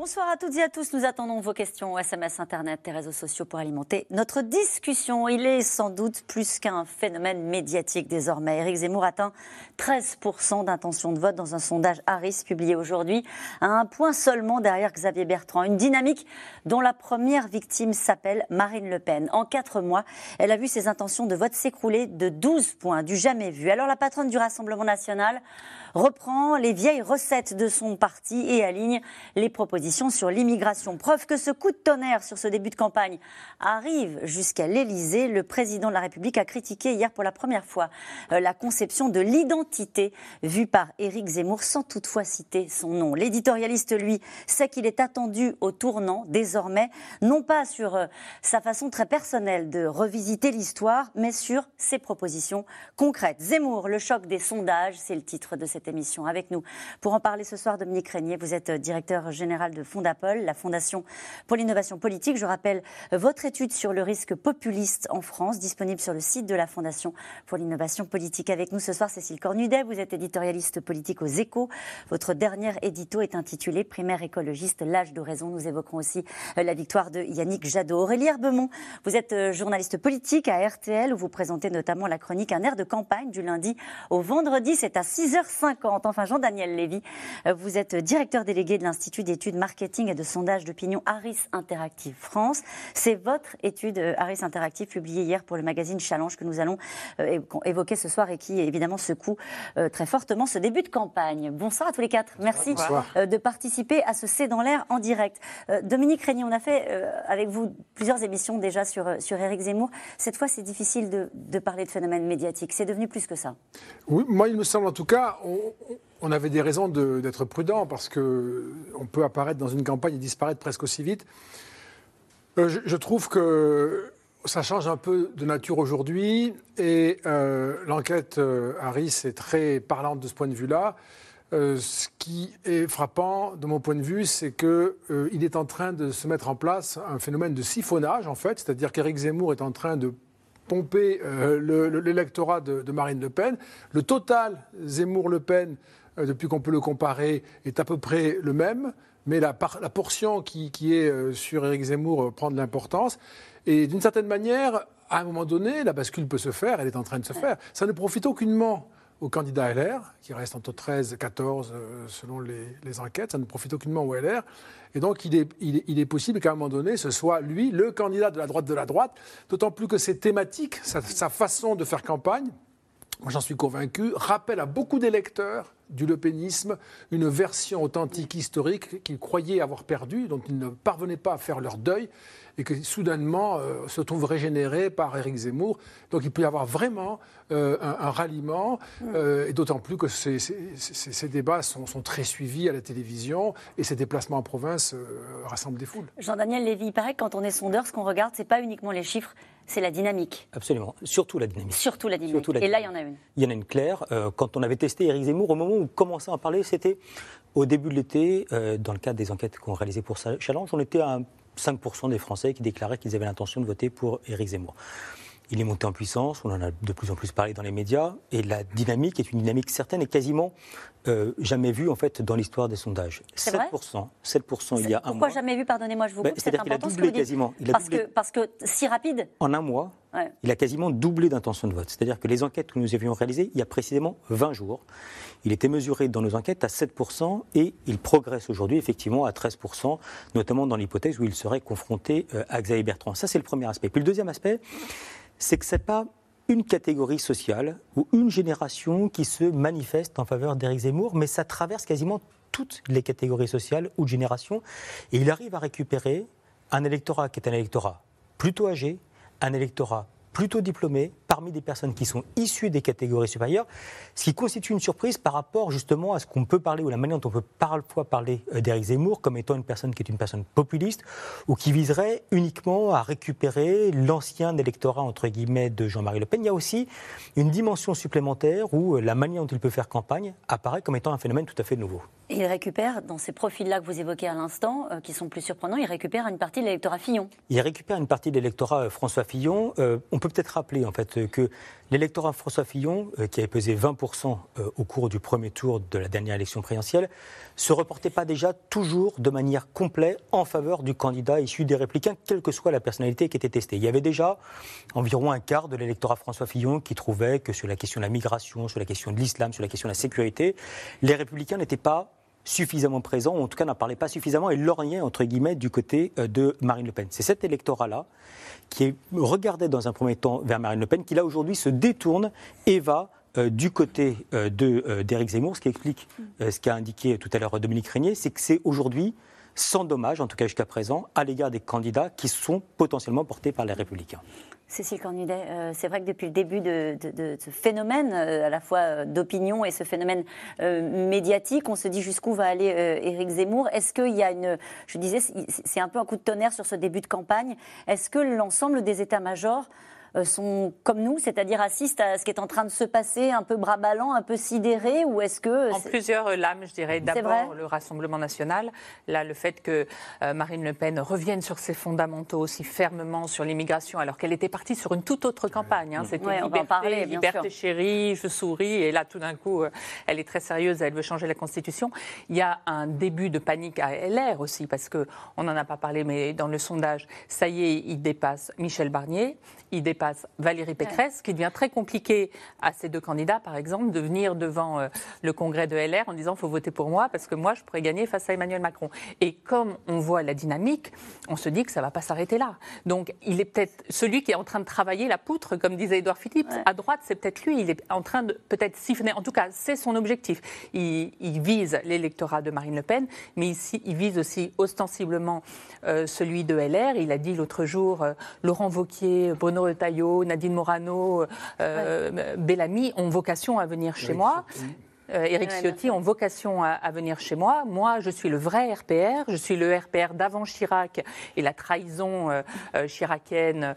Bonsoir à toutes et à tous. Nous attendons vos questions SMS, Internet et réseaux sociaux pour alimenter notre discussion. Il est sans doute plus qu'un phénomène médiatique désormais. Éric Zemmour atteint 13% d'intention de vote dans un sondage Harris publié aujourd'hui, à un point seulement derrière Xavier Bertrand. Une dynamique dont la première victime s'appelle Marine Le Pen. En quatre mois, elle a vu ses intentions de vote s'écrouler de 12 points, du jamais vu. Alors la patronne du Rassemblement national reprend les vieilles recettes de son parti et aligne les propositions sur l'immigration. Preuve que ce coup de tonnerre sur ce début de campagne arrive jusqu'à l'Élysée. Le président de la République a critiqué hier pour la première fois euh, la conception de l'identité vue par Éric Zemmour sans toutefois citer son nom. L'éditorialiste, lui, sait qu'il est attendu au tournant désormais, non pas sur euh, sa façon très personnelle de revisiter l'histoire, mais sur ses propositions concrètes. Zemmour, le choc des sondages, c'est le titre de cette émission avec nous. Pour en parler ce soir, Dominique Régnier, vous êtes directeur général de Fondapol, la Fondation pour l'innovation politique. Je rappelle votre étude sur le risque populiste en France, disponible sur le site de la Fondation pour l'innovation politique. Avec nous ce soir, Cécile Cornudet, vous êtes éditorialiste politique aux échos. Votre dernier édito est intitulé Primaire écologiste, l'âge de raison. Nous évoquerons aussi euh, la victoire de Yannick Jadot. Aurélie Herbemont, vous êtes euh, journaliste politique à RTL où vous présentez notamment la chronique Un air de campagne du lundi au vendredi. C'est à 6h50 Enfin, Jean-Daniel Lévy, euh, vous êtes directeur délégué de l'Institut d'études marketing et de sondage d'opinion Harris Interactive France. C'est votre étude euh, Harris Interactive publiée hier pour le magazine Challenge que nous allons euh, évoquer ce soir et qui évidemment secoue très fortement ce début de campagne. Bonsoir à tous les quatre. Merci de participer à ce C'est dans l'air en direct. Dominique Régnier, on a fait avec vous plusieurs émissions déjà sur, sur Éric Zemmour. Cette fois, c'est difficile de, de parler de phénomène médiatique. C'est devenu plus que ça. Oui, moi, il me semble en tout cas, on, avait des raisons d'être prudent parce qu'on peut apparaître dans une campagne et disparaître presque aussi vite. Euh, je, trouve que ça change un peu de nature aujourd'hui et euh, l'enquête euh, Harris est très parlante de ce point de vue-là. ce qui est frappant, de mon point de vue, c'est qu'il est en train de se mettre en place un phénomène de siphonnage, en fait, c'est-à-dire qu'Éric Zemmour est en train de pomper euh, l'électorat de, Marine Le Pen. Le total Zemmour-Le Pen, euh, depuis qu'on peut le comparer, est à peu près le même, mais la, portion qui, est euh, sur Éric Zemmour prend de l'importance. Et d'une certaine manière, à un moment donné, la bascule peut se faire, elle est en train de se faire. Ça ne profite aucunement au candidat LR, qui reste entre 13 et 14 selon les, enquêtes. Ça ne profite aucunement au LR. Et donc, il est, possible qu'à un moment donné, ce soit lui, le candidat de la droite de la droite, d'autant plus que ses thématiques, sa, sa façon de faire campagne, j'en suis convaincu, rappelle à beaucoup d'électeurs du lepénisme une version authentique historique qu'ils croyaient avoir perdue, dont ils ne parvenaient pas à faire leur deuil et qui soudainement euh, se trouve régénéré par Éric Zemmour. Donc il peut y avoir vraiment euh, un, ralliement, euh, et d'autant plus que ces, débats sont, très suivis à la télévision et ces déplacements en province rassemblent des foules. Jean-Daniel Lévy, il paraît que quand on est sondeur, ce qu'on regarde, ce n'est pas uniquement les chiffres, c'est la dynamique. Absolument, surtout la dynamique. Surtout la dynamique. et là, il y en a une. Il y en a une claire. quand on avait testé Éric Zemmour, au moment où on commençait à en parler, c'était au début de l'été, dans le cadre des enquêtes qu'on réalisait pour Challenge, on était à 5% des Français qui déclaraient qu'ils avaient l'intention de voter pour Éric Zemmour. Il est monté en puissance, on en a de plus en plus parlé dans les médias, et la dynamique est une dynamique certaine et quasiment euh, jamais vue en fait dans l'histoire des sondages. 7%, 7% il y a un mois. Pourquoi jamais vu Pardonnez-moi, je vous ben, coupe. C'est-à-dire qu'il a doublé quasiment. Il a parce, Que, parce que si rapide En un mois, il a quasiment doublé d'intention de vote. C'est-à-dire que les enquêtes que nous avions réalisées il y a précisément 20 jours, il était mesuré dans nos enquêtes à 7% et il progresse aujourd'hui effectivement à 13%, notamment dans l'hypothèse où il serait confronté euh, à Xavier Bertrand. Ça, c'est le premier aspect. Puis le deuxième aspect, c'est que ce n'est pas une catégorie sociale ou une génération qui se manifeste en faveur d'Éric Zemmour, mais ça traverse quasiment toutes les catégories sociales ou de générations. Et il arrive à récupérer un électorat qui est un électorat plutôt âgé, un électorat plutôt diplômé, parmi des personnes qui sont issues des catégories supérieures, ce qui constitue une surprise par rapport justement à ce qu'on peut parler ou la manière dont on peut parfois parler euh, d'Éric Zemmour comme étant une personne qui est une personne populiste ou qui viserait uniquement à récupérer l'ancien électorat entre guillemets de Jean-Marie Le Pen. Il y a aussi une dimension supplémentaire où euh, la manière dont il peut faire campagne apparaît comme étant un phénomène tout à fait nouveau. il récupère, dans ces profils-là que vous évoquez à l'instant, euh, qui sont plus surprenants, il récupère une partie de l'électorat Fillon. Il récupère une partie de l'électorat François Fillon. on peut peut-être rappeler en fait que l'électorat François Fillon, qui avait pesé 20% au cours du premier tour de la dernière élection présidentielle, se reportait pas déjà toujours de manière complète en faveur du candidat issu des Républicains, quelle que soit la personnalité qui était testée. Il y avait déjà environ un quart de l'électorat François Fillon qui trouvait que sur la question de la migration, sur la question de l'islam, sur la question de la sécurité, les Républicains n'étaient pas suffisamment présents, ou en tout cas n'en parlaient pas suffisamment, et lorgnaient, entre guillemets, du côté euh, de Marine Le Pen. C'est cet électorat-là qui regardait dans un premier temps vers Marine Le Pen, qui là aujourd'hui se détourne et va euh, du côté euh, euh, d'Éric Zemmour, ce qui explique ce qu'a indiqué tout à l'heure Dominique Régnier, c'est que c'est aujourd'hui sans dommage, en tout cas jusqu'à présent, à l'égard des candidats qui sont potentiellement portés par les Républicains. Cécile Cornudet, c'est vrai que depuis le début de, ce phénomène, à la fois d'opinion et ce phénomène médiatique, on se dit jusqu'où va aller Éric Zemmour. Est-ce qu'il y a une. Je disais, c'est un peu un coup de tonnerre sur ce début de campagne. Est-ce que l'ensemble des états-majors euh, sont comme nous, c'est-à-dire assistent à ce qui est en train de se passer, un peu bras ballants, un peu sidérés, ou est-ce que... En plusieurs lames, je dirais. D'abord, le Rassemblement national. Là, le fait que euh, Marine Le Pen revienne sur ses fondamentaux aussi fermement sur l'immigration, alors qu'elle était partie sur une toute autre campagne. Hein. C'était liberté, liberté chérie, je souris, et là, tout d'un coup, euh, elle est très sérieuse, elle veut changer la Constitution. Il y a un début de panique à LR aussi, parce qu'on n'en a pas parlé, mais dans le sondage, ça y est, il dépasse Michel Barnier, il dépasse Valérie Pécresse, qui devient très compliqué à ces deux candidats, par exemple, de venir devant euh, le congrès de LR en disant il faut voter pour moi parce que moi je pourrais gagner face à Emmanuel Macron. Et comme on voit la dynamique, on se dit que ça ne va pas s'arrêter là. Donc il est peut-être celui qui est en train de travailler la poutre, comme disait Édouard Philippe. À droite, c'est peut-être lui. Il est en train de peut-être siphonner. En tout cas, c'est son objectif. Il, vise l'électorat de Marine Le Pen, mais ici, il vise aussi ostensiblement euh, celui de LR. Il a dit l'autre jour euh, Laurent Vauquier, Bruno Retailleau, Nadine Morano, euh, Bellamy ont vocation à venir chez moi. Éric euh, Ciotti ont vocation à, venir chez moi. Moi, je suis le vrai RPR. Je suis le RPR d'avant Chirac et la trahison euh, chiracienne,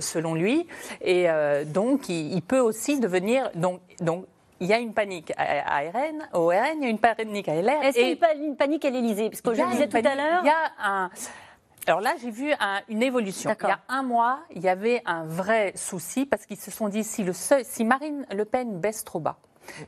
selon lui. Et donc, il, peut aussi devenir. Donc, donc il y a une panique à, RN, au RN, il y a une panique à LR. Est-ce qu'il y a une panique à l'Élysée? Parce que je disais tout à l'heure. Il y a un. Alors là, j'ai vu une évolution. Il y a un mois, il y avait un vrai souci parce qu'ils se sont dit si, le si Marine Le Pen baisse trop bas,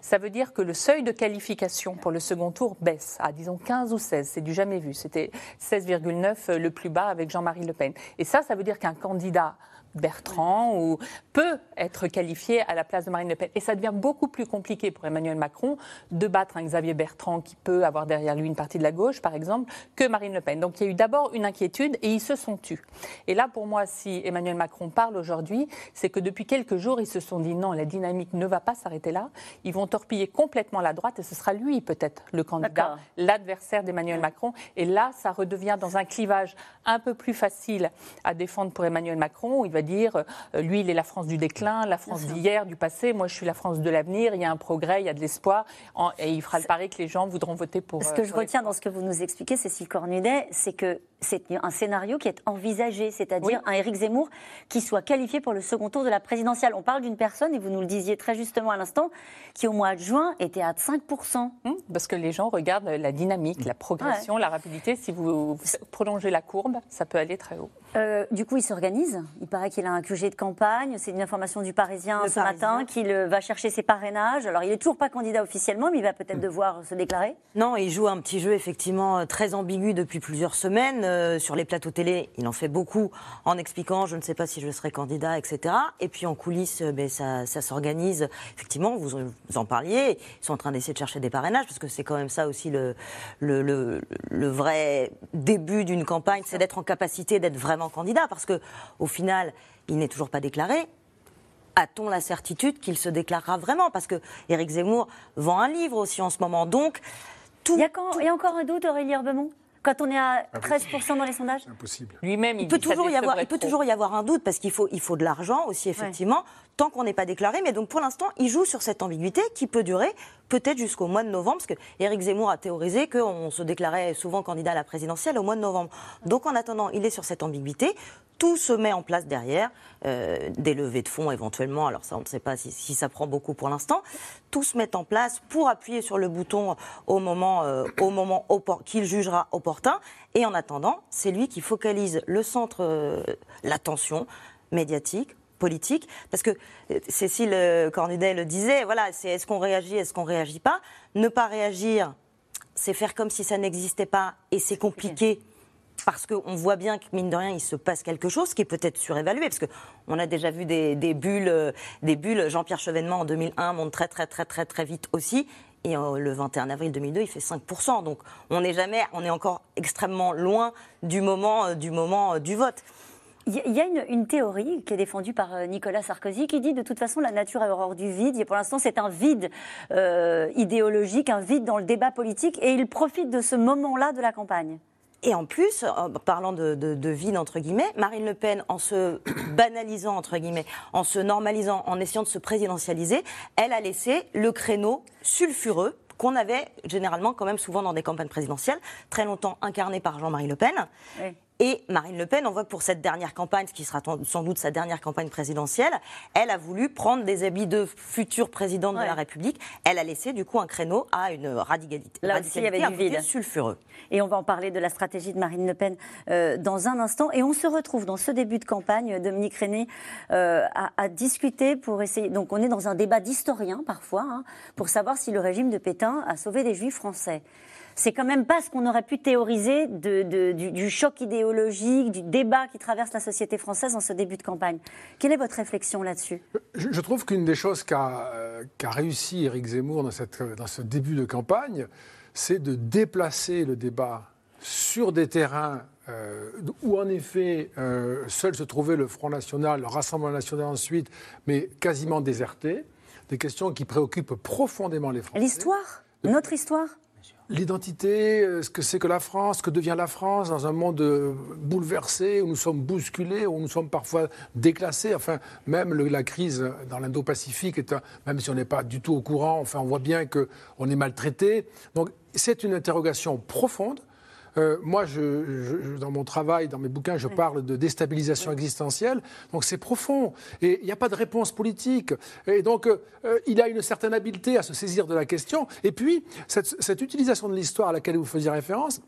ça veut dire que le seuil de qualification pour le second tour baisse à, disons, 15 ou 16. C'est du jamais vu. C'était 16,9 le plus bas avec Jean-Marie Le Pen. Et ça, ça veut dire qu'un candidat Bertrand ou peut être qualifié à la place de Marine Le Pen. Et ça devient beaucoup plus compliqué pour Emmanuel Macron de battre un Xavier Bertrand qui peut avoir derrière lui une partie de la gauche, par exemple, que Marine Le Pen. Donc il y a eu d'abord une inquiétude et ils se sont tus. Et là, pour moi, si Emmanuel Macron parle aujourd'hui, c'est que depuis quelques jours, ils se sont dit non, la dynamique ne va pas s'arrêter là. Ils vont torpiller complètement la droite et ce sera lui peut-être le candidat, l'adversaire d'Emmanuel Macron. Et là, ça redevient dans un clivage un peu plus facile à défendre pour Emmanuel Macron. Où il va dire, euh, lui, il est la France du déclin, la France d'hier, du passé, moi, je suis la France de l'avenir, il y a un progrès, il y a de l'espoir, et il fera le pari que les gens voudront voter pour. Ce que je retiens dans ce que vous nous expliquez, Cécile Cornudet, c'est que c'est un scénario qui est envisagé, c'est-à-dire un Éric Zemmour qui soit qualifié pour le second tour de la présidentielle. On parle d'une personne, et vous nous le disiez très justement à l'instant, qui au mois de juin était à 5%. Hum, parce que les gens regardent la dynamique, la progression, la rapidité. Si vous, prolongez la courbe, ça peut aller très haut. Euh, du coup, il s'organise. Il paraît qu'il a un QG de campagne. C'est une information du Parisien ce matin qu'il euh, va chercher ses parrainages. Alors, il n'est toujours pas candidat officiellement, mais il va peut-être devoir se déclarer. Non, il joue un petit jeu effectivement très ambigu depuis plusieurs semaines. Euh, sur les plateaux télé, il en fait beaucoup en expliquant je ne sais pas si je serai candidat, etc. Et puis en coulisses, ben, ça, s'organise. Effectivement, vous, en parliez. Ils sont en train d'essayer de chercher des parrainages parce que c'est quand même ça aussi le, le, le vrai début d'une campagne, c'est d'être en capacité d'être vraiment candidat Parce que au final, il n'est toujours pas déclaré. A-t-on la certitude qu'il se déclarera vraiment? Parce que Éric Zemmour vend un livre aussi en ce moment. Donc, tout. Il y a, encore un doute, Aurélie Herbemont? Quand on est à 13% dans les sondages Impossible. Lui-même, il, peut toujours y avoir, il peut toujours y avoir un doute parce qu'il faut, il faut de l'argent aussi, effectivement. Tant qu'on n'est pas déclaré. Mais donc pour l'instant, il joue sur cette ambiguïté qui peut durer peut-être jusqu'au mois de novembre, parce que Éric Zemmour a théorisé qu'on se déclarait souvent candidat à la présidentielle au mois de novembre. Donc en attendant, il est sur cette ambiguïté. Tout se met en place derrière, euh, des levées de fonds éventuellement, alors ça on ne sait pas si, ça prend beaucoup pour l'instant. Tout se met en place pour appuyer sur le bouton au moment, euh, moment qu'il jugera opportun. Et en attendant, c'est lui qui focalise le centre, euh, l'attention médiatique, politique, parce que euh, Cécile euh, Cornudet le disait, voilà, c'est est-ce qu'on réagit, est-ce qu'on réagit pas. Ne pas réagir, c'est faire comme si ça n'existait pas, et c'est compliqué. Parce qu'on voit bien que, mine de rien, il se passe quelque chose qui est peut-être surévalué. Parce qu'on a déjà vu des, bulles. Euh, des bulles. Jean-Pierre Chevènement, en 2001, monte très, très, très, très, très vite aussi. Et le 21 avril 2002, il fait 5%. Donc on n'est jamais, on est encore extrêmement loin du moment, du, moment du vote. Il y a une, théorie qui est défendue par euh, Nicolas Sarkozy qui dit de toute façon la nature est horreur du vide. Et pour l'instant, c'est un vide euh, idéologique, un vide dans le débat politique. Et il profite de ce moment-là de la campagne. Et en plus, parlant de, vide, entre guillemets, Marine Le Pen, en se banalisant, entre guillemets, en se normalisant, en essayant de se présidentialiser, elle a laissé le créneau sulfureux qu'on avait généralement quand même souvent dans des campagnes présidentielles, très longtemps incarné par Jean-Marie Le Pen. Oui. Et Marine Le Pen, on voit que pour cette dernière campagne, ce qui sera sans doute sa dernière campagne présidentielle, elle a voulu prendre des habits de future présidente de la République. Elle a laissé du coup un créneau à une radicalité. Là aussi, il y avait du vide. sulfureux. Et on va en parler de la stratégie de Marine Le Pen euh, dans un instant. Et on se retrouve dans ce début de campagne, Dominique René, euh, à, discuter pour essayer. Donc on est dans un débat d'historiens parfois, hein, pour savoir si le régime de Pétain a sauvé des juifs français c'est quand même pas ce qu'on aurait pu théoriser du, choc idéologique, du débat qui traverse la société française en ce début de campagne. Quelle est votre réflexion là-dessus? Je, trouve qu'une des choses qu'a réussi Éric Zemmour dans, ce début de campagne, c'est de déplacer le débat sur des terrains euh, où en effet euh, seul se trouvait le Front National, le Rassemblement National ensuite, mais quasiment déserté, des questions qui préoccupent profondément les Français. L'histoire? Notre histoire? L'identité, euh, ce que c'est que la France, ce que devient la France dans un monde euh, bouleversé, où nous sommes bousculés, où nous sommes parfois déclassés. Enfin, même la crise dans l'Indo-Pacifique, même si on n'est pas du tout au courant, enfin, on voit bien qu'on est maltraité. Donc, c'est une interrogation profonde euh, moi, dans mon travail, dans mes bouquins, je parle de déstabilisation existentielle. Donc c'est profond. Et il n'y a pas de réponse politique. Et donc, euh, il a une certaine habileté à se saisir de la question. Et puis, cette utilisation de l'histoire à laquelle vous faisiez référence,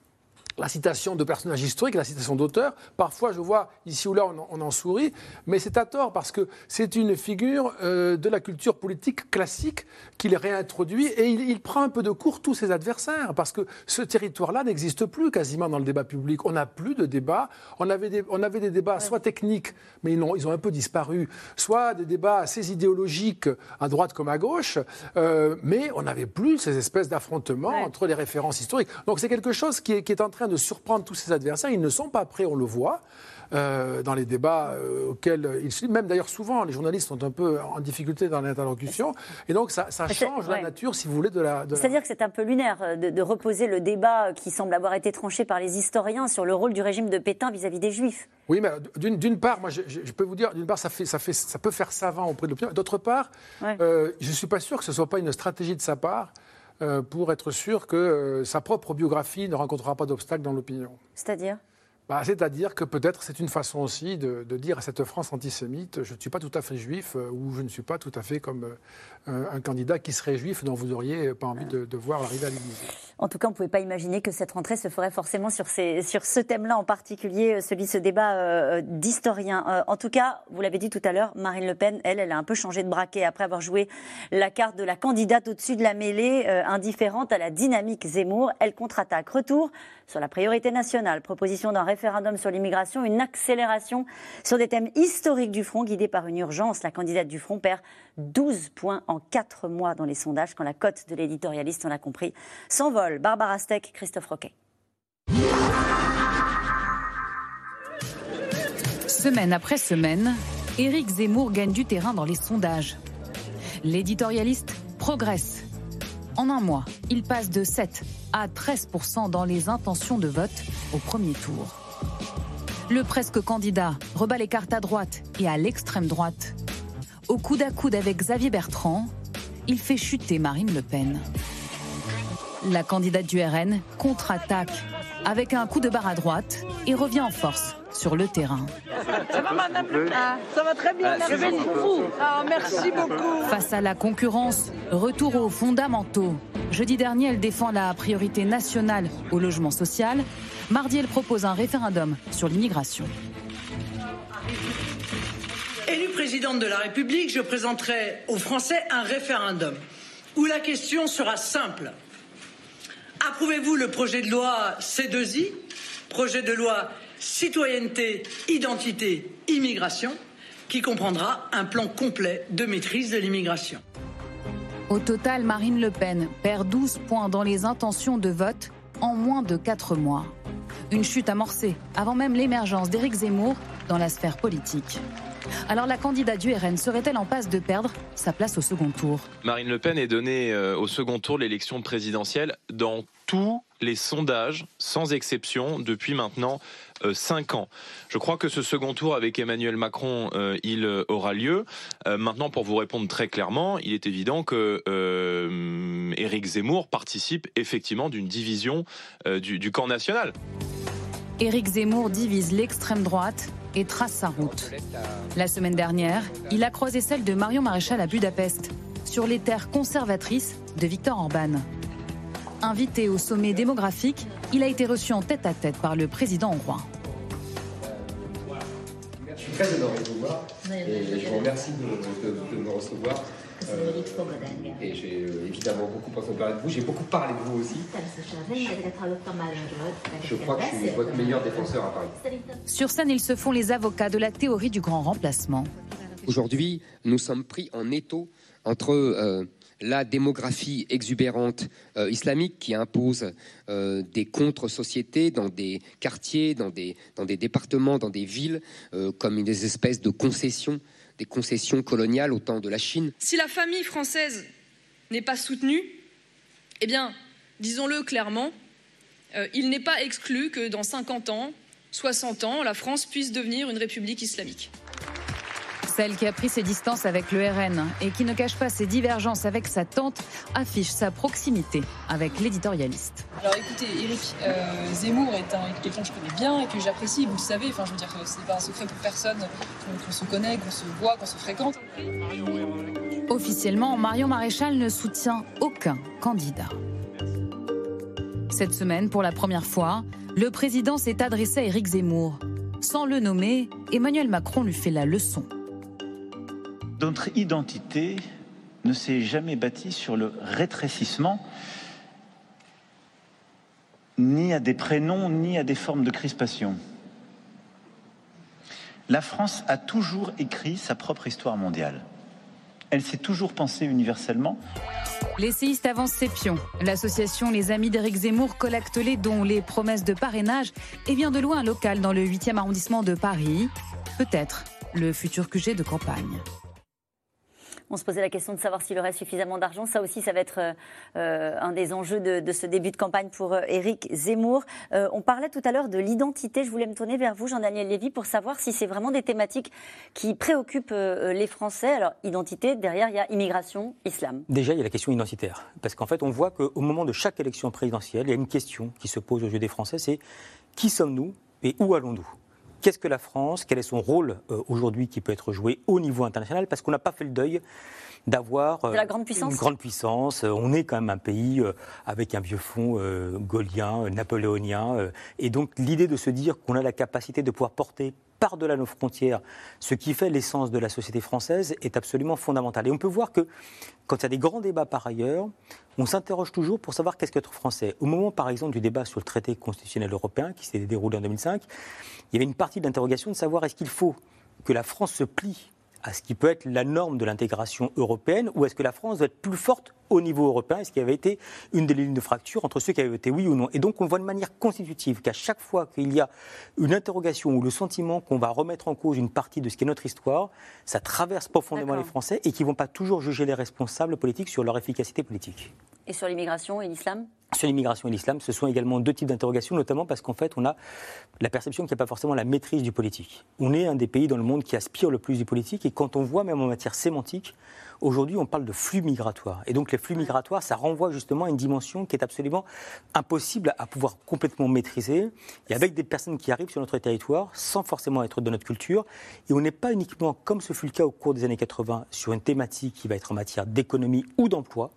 la citation de personnages historiques, la citation d'auteurs. Parfois, je vois ici ou là, on, en sourit, mais c'est à tort parce que c'est une figure euh, de la culture politique classique qu'il réintroduit et il, prend un peu de court tous ses adversaires parce que ce territoire-là n'existe plus quasiment dans le débat public. On n'a plus de débat. On avait des, on avait des débats soit techniques, mais ils ont, ils ont, un peu disparu, soit des débats assez idéologiques à droite comme à gauche, euh, mais on n'avait plus ces espèces d'affrontements entre les références historiques. Donc c'est quelque chose qui est, qui est en train de surprendre tous ses adversaires. Ils ne sont pas prêts, on le voit. Euh, dans les débats euh, auxquels ils Même d'ailleurs, souvent, les journalistes sont un peu en difficulté dans l'interlocution. Et donc, ça, change la nature, si vous voulez, de la. C'est-à-dire que c'est un peu lunaire euh, de, reposer le débat qui semble avoir été tranché par les historiens sur le rôle du régime de Pétain vis-à-vis des Juifs. Oui, mais d'une part, moi, je, peux vous dire, d'une part, ça, fait, ça, fait, ça peut faire savant auprès de l'opinion. D'autre part, je ne suis pas sûr que ce ne soit pas une stratégie de sa part pour être sûr que euh, sa propre biographie ne rencontrera pas d'obstacles dans l'opinion. C'est-à-dire? Bah, C'est-à-dire que peut-être c'est une façon aussi de, dire à cette France antisémite, je ne suis pas tout à fait juif euh, ou je ne suis pas tout à fait comme euh, un candidat qui serait juif dont vous n'auriez pas envie de, voir arriver à l'Élysée. En tout cas, on ne pouvait pas imaginer que cette rentrée se ferait forcément sur, ce thème-là en particulier, euh, celui de ce débat d'historien. en tout cas, vous l'avez dit tout à l'heure, Marine Le Pen, elle, elle a un peu changé de braquet après avoir joué la carte de la candidate au-dessus de la mêlée, indifférente à la dynamique Zemmour. Elle contre-attaque. Retour sur la priorité nationale, proposition d'un référendum sur l'immigration, une accélération sur des thèmes historiques du front guidés par une urgence. La candidate du front perd 12 points en 4 mois dans les sondages quand la cote de l'éditorialiste, on l'a compris, s'envole. Barbara Steck, Christophe Roquet. Semaine après semaine, Éric Zemmour gagne du terrain dans les sondages. L'éditorialiste progresse en un mois, il passe de 7 à 13% dans les intentions de vote au premier tour. Le presque candidat rebat les cartes à droite et à l'extrême droite. Au coude à coude avec Xavier Bertrand, il fait chuter Marine Le Pen. La candidate du RN contre-attaque avec un coup de barre à droite et revient en force sur le terrain. Ça va, madame ah, Ça va très bien, merci. Ah, merci beaucoup. Face à la concurrence, retour aux fondamentaux. Jeudi dernier, elle défend la priorité nationale au logement social. Mardi, elle propose un référendum sur l'immigration. Élue présidente de la République, je présenterai aux Français un référendum où la question sera simple. Approuvez-vous le projet de loi C2I, projet de loi citoyenneté, identité, immigration, qui comprendra un plan complet de maîtrise de l'immigration? Au total, Marine Le Pen perd 12 points dans les intentions de vote en moins de 4 mois. Une chute amorcée avant même l'émergence d'Éric Zemmour dans la sphère politique. Alors la candidate du RN serait-elle en passe de perdre sa place au second tour? Marine Le Pen est donnée euh, au second tour l'élection présidentielle dans tous les sondages, sans exception, depuis maintenant 5 euh, ans. Je crois que ce second tour avec Emmanuel Macron, euh, il aura lieu. maintenant, pour vous répondre très clairement, il est évident que Éric Zemmour participe effectivement d'une division du, camp national. Éric Zemmour divise l'extrême droite et trace sa route. La semaine dernière, il a croisé celle de Marion Maréchal à Budapest, sur les terres conservatrices de Viktor Orban. Invité au sommet démographique, il a été reçu en tête à tête par le président hongrois. Je suis très honoré de vous voir et je vous remercie de, me recevoir. Euh, et j'ai euh, évidemment beaucoup parlé de vous. J'ai beaucoup parlé de vous aussi. Je crois que je suis votre meilleur défenseur à Paris. Sur scène, ils se font les avocats de la théorie du grand remplacement. Aujourd'hui, nous sommes pris en étau entre euh, la démographie exubérante islamique qui impose des contre-sociétés dans des quartiers, dans des, départements, dans des villes, comme des espèces de concessions des concessions coloniales au temps de la Chine. Si la famille française n'est pas soutenue, eh bien, disons-le clairement, euh, il n'est pas exclu que dans 50 ans, 60 ans, la France puisse devenir une république islamique. Celle qui a pris ses distances avec le RN et qui ne cache pas ses divergences avec sa tante affiche sa proximité avec l'éditorialiste. Alors écoutez, Eric euh, Zemmour est quelqu'un que je connais bien et que j'apprécie, vous le savez, enfin je veux dire, c'est pas un secret pour personne qu'on se connaît, qu'on se voit, qu'on se fréquente. Officiellement, Marion Maréchal ne soutient aucun candidat. Cette semaine, pour la première fois, le président s'est adressé à Éric Zemmour. Sans le nommer, Emmanuel Macron lui fait la leçon. Notre identité ne s'est jamais bâtie sur le rétrécissement, ni à des prénoms, ni à des formes de crispation. La France a toujours écrit sa propre histoire mondiale. Elle s'est toujours pensée universellement. L'essayiste avance ses pions. L'association Les Amis d'Éric Zemmour collecte les dons, les promesses de parrainage et vient de loin un local dans le 8e arrondissement de Paris. Peut-être le futur QG de campagne. On se posait la question de savoir s'il aurait suffisamment d'argent. Ça aussi, ça va être euh, euh, un des enjeux de, ce début de campagne pour euh, Éric Zemmour. on parlait tout à l'heure de l'identité. Je voulais me tourner vers vous, Jean-Daniel Lévy, pour savoir si c'est vraiment des thématiques qui préoccupent les Français. Alors, identité, derrière, il y a immigration, islam. Déjà, il y a la question identitaire. Parce qu'en fait, on voit qu'au moment de chaque élection présidentielle, il y a une question qui se pose aux yeux des Français, c'est qui sommes-nous et où allons-nous? Qu'est-ce que la France Quel est son rôle euh, aujourd'hui qui peut être joué au niveau international? Parce qu'on n'a pas fait le deuil d'avoir euh, une grande puissance. Euh, on est quand même un pays avec un vieux fond gaulien, napoléonien. et donc l'idée de se dire qu'on a la capacité de pouvoir porter par-delà nos frontières, ce qui fait l'essence de la société française, est absolument fondamental. Et on peut voir que quand il y a des grands débats par ailleurs, on s'interroge toujours pour savoir qu'est-ce qu'être français. Au moment, par exemple, du débat sur le traité constitutionnel européen qui s'est déroulé en 2005, il y avait une partie de l'interrogation de savoir est-ce qu'il faut que la France se plie à ce qui peut être la norme de l'intégration européenne ou est-ce que la France doit être plus forte au niveau européen Est-ce qu'il y avait été une des lignes de fracture entre ceux qui avaient été oui ou non? Et donc on voit de manière constitutive qu'à chaque fois qu'il y a une interrogation ou le sentiment qu'on va remettre en cause une partie de ce qui est notre histoire, ça traverse profondément les Français et qui ne vont pas toujours juger les responsables politiques sur leur efficacité politique. Et sur l'immigration et l'islam? Sur l'immigration et l'islam, ce sont également deux types d'interrogations, notamment parce qu'en fait, on a la perception qu'il n'y a pas forcément la maîtrise du politique. On est un des pays dans le monde qui aspire le plus du politique, et quand on voit, même en matière sémantique, aujourd'hui, on parle de flux migratoires. Et donc, les flux migratoires, ça renvoie justement à une dimension qui est absolument impossible à pouvoir complètement maîtriser, et avec des personnes qui arrivent sur notre territoire sans forcément être de notre culture. Et on n'est pas uniquement, comme ce fut le cas au cours des années 80, sur une thématique qui va être en matière d'économie ou d'emploi,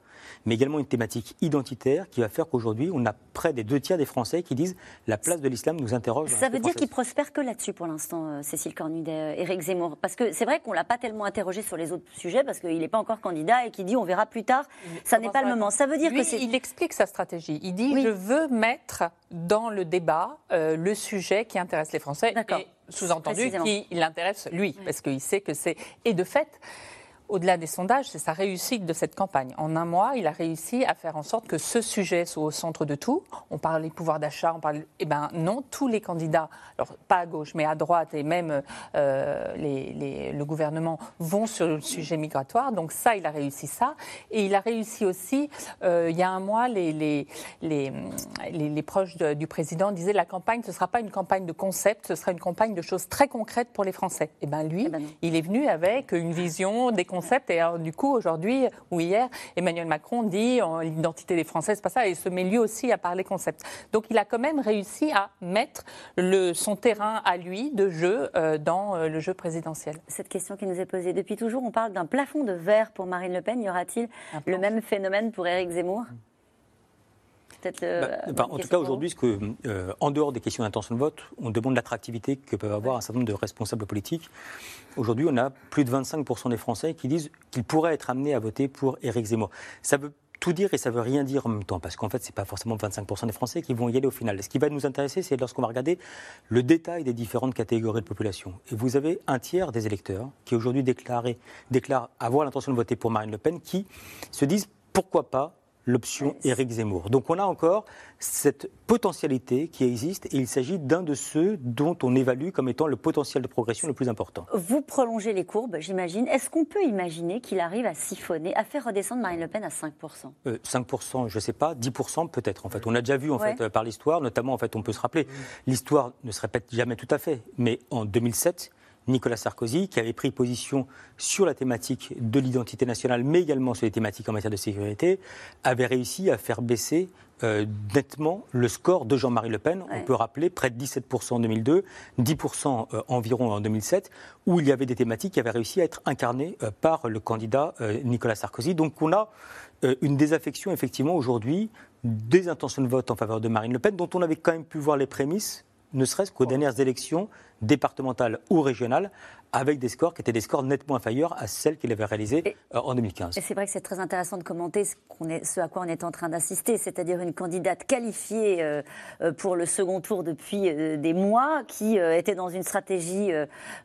mais également une thématique identitaire qui va faire qu'aujourd'hui, on a près des deux tiers des Français qui disent la place de l'islam nous interroge. Ça veut dire qu'il prospère que là-dessus pour l'instant, euh, Cécile Cornudet, euh, Éric Zemmour. Parce que c'est vrai qu'on l'a pas tellement interrogé sur les autres sujets parce qu'il n'est pas encore candidat et qu'il dit on verra plus tard. Ça n'est pas le moment. Ça veut dire que c'est. Il explique sa stratégie. Il dit je veux mettre dans le débat euh, le sujet qui intéresse les Français. Et sous-entendu qui l'intéresse lui, parce qu'il sait que c'est. Et de fait au-delà des sondages, c'est sa réussite de cette campagne. En un mois, il a réussi à faire en sorte que ce sujet soit au centre de tout. On parle des pouvoirs d'achat, on parle. Eh bien, non, tous les candidats, alors pas à gauche, mais à droite et même euh, le gouvernement vont sur le sujet migratoire. Donc, ça, il a réussi ça. Et il a réussi aussi, euh, il y a un mois, les, les, les, proches du président disaient la campagne, ce ne sera pas une campagne de concept, ce sera une campagne de choses très concrètes pour les Français. Eh bien, lui, eh ben il est venu avec une vision des concept. Et alors, du coup, aujourd'hui ou hier, Emmanuel Macron dit l'identité des Français, c'est pas ça, et se met lui aussi à parler concept. Donc il a quand même réussi à mettre le, son terrain à lui de jeu euh, dans euh, le jeu présidentiel. Cette question qui nous est posée depuis toujours, on parle d'un plafond de verre pour Marine Le Pen. Y aura-t-il le même phénomène pour Éric Zemmour? Bah, en tout cas, aujourd'hui, euh, en dehors des questions d'intention de vote, on demande l'attractivité que peuvent avoir un certain nombre de responsables politiques. Aujourd'hui, on a plus de 25% des Français qui disent qu'ils pourraient être amenés à voter pour Éric Zemmour. Ça veut tout dire et ça veut rien dire en même temps, parce qu'en fait, ce n'est pas forcément 25% des Français qui vont y aller au final. Ce qui va nous intéresser, c'est lorsqu'on va regarder le détail des différentes catégories de population. Et vous avez un tiers des électeurs qui aujourd'hui déclarent avoir l'intention de voter pour Marine Le Pen, qui se disent pourquoi pas l'option Éric Zemmour. Donc on a encore cette potentialité qui existe et il s'agit d'un de ceux dont on évalue comme étant le potentiel de progression le plus important. Vous prolongez les courbes, j'imagine. Est-ce qu'on peut imaginer qu'il arrive à siphonner, à faire redescendre Marine Le Pen à 5% 5%, euh, je ne sais pas, 10% peut-être en fait. On a déjà vu en fait par l'histoire, notamment en fait on peut se rappeler, l'histoire ne se répète jamais tout à fait, mais en 2007, Nicolas Sarkozy, qui avait pris position sur la thématique de l'identité nationale, mais également sur les thématiques en matière de sécurité, avait réussi à faire baisser euh, nettement le score de Jean-Marie Le Pen. On peut rappeler près de 17% en 2002, 10% euh, environ en 2007, où il y avait des thématiques qui avaient réussi à être incarnées euh, par le candidat Nicolas Sarkozy. Donc on a une désaffection effectivement aujourd'hui des intentions de vote en faveur de Marine Le Pen, dont on avait quand même pu voir les prémices ne serait-ce qu'aux dernières élections départementales ou régionales, avec des scores qui étaient des scores nettement inférieurs à celles qu'il avait réalisées euh, en 2015. Et c'est vrai que c'est très intéressant de commenter ce, est, ce, à quoi on est en train d'assister, c'est-à-dire une candidate qualifiée euh, euh, pour le second tour depuis des mois, qui était dans une stratégie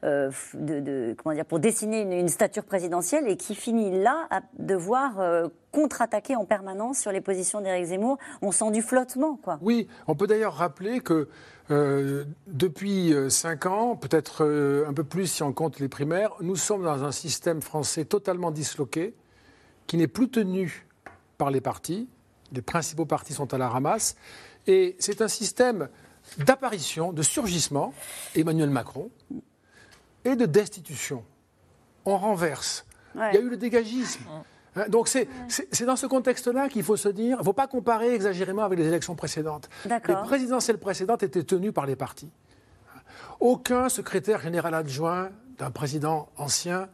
de, comment dire, pour dessiner une, stature présidentielle et qui finit là à devoir contre-attaquer en permanence sur les positions d'Éric Zemmour. On sent du flottement, quoi. Oui, on peut d'ailleurs rappeler que depuis cinq ans, peut-être un peu plus si on compte les primaires, nous sommes dans un système français totalement disloqué, qui n'est plus tenu par les partis. Les principaux partis sont à la ramasse. Et c'est un système d'apparition, de surgissement, Emmanuel Macron, et de destitution. On renverse. Il y a eu le dégagisme. Hein, donc c'est dans ce contexte-là qu'il faut se dire, il ne faut pas comparer exagérément avec les élections précédentes. Les présidentielles précédentes étaient tenues par les partis. Aucun secrétaire général adjoint d'un président ancien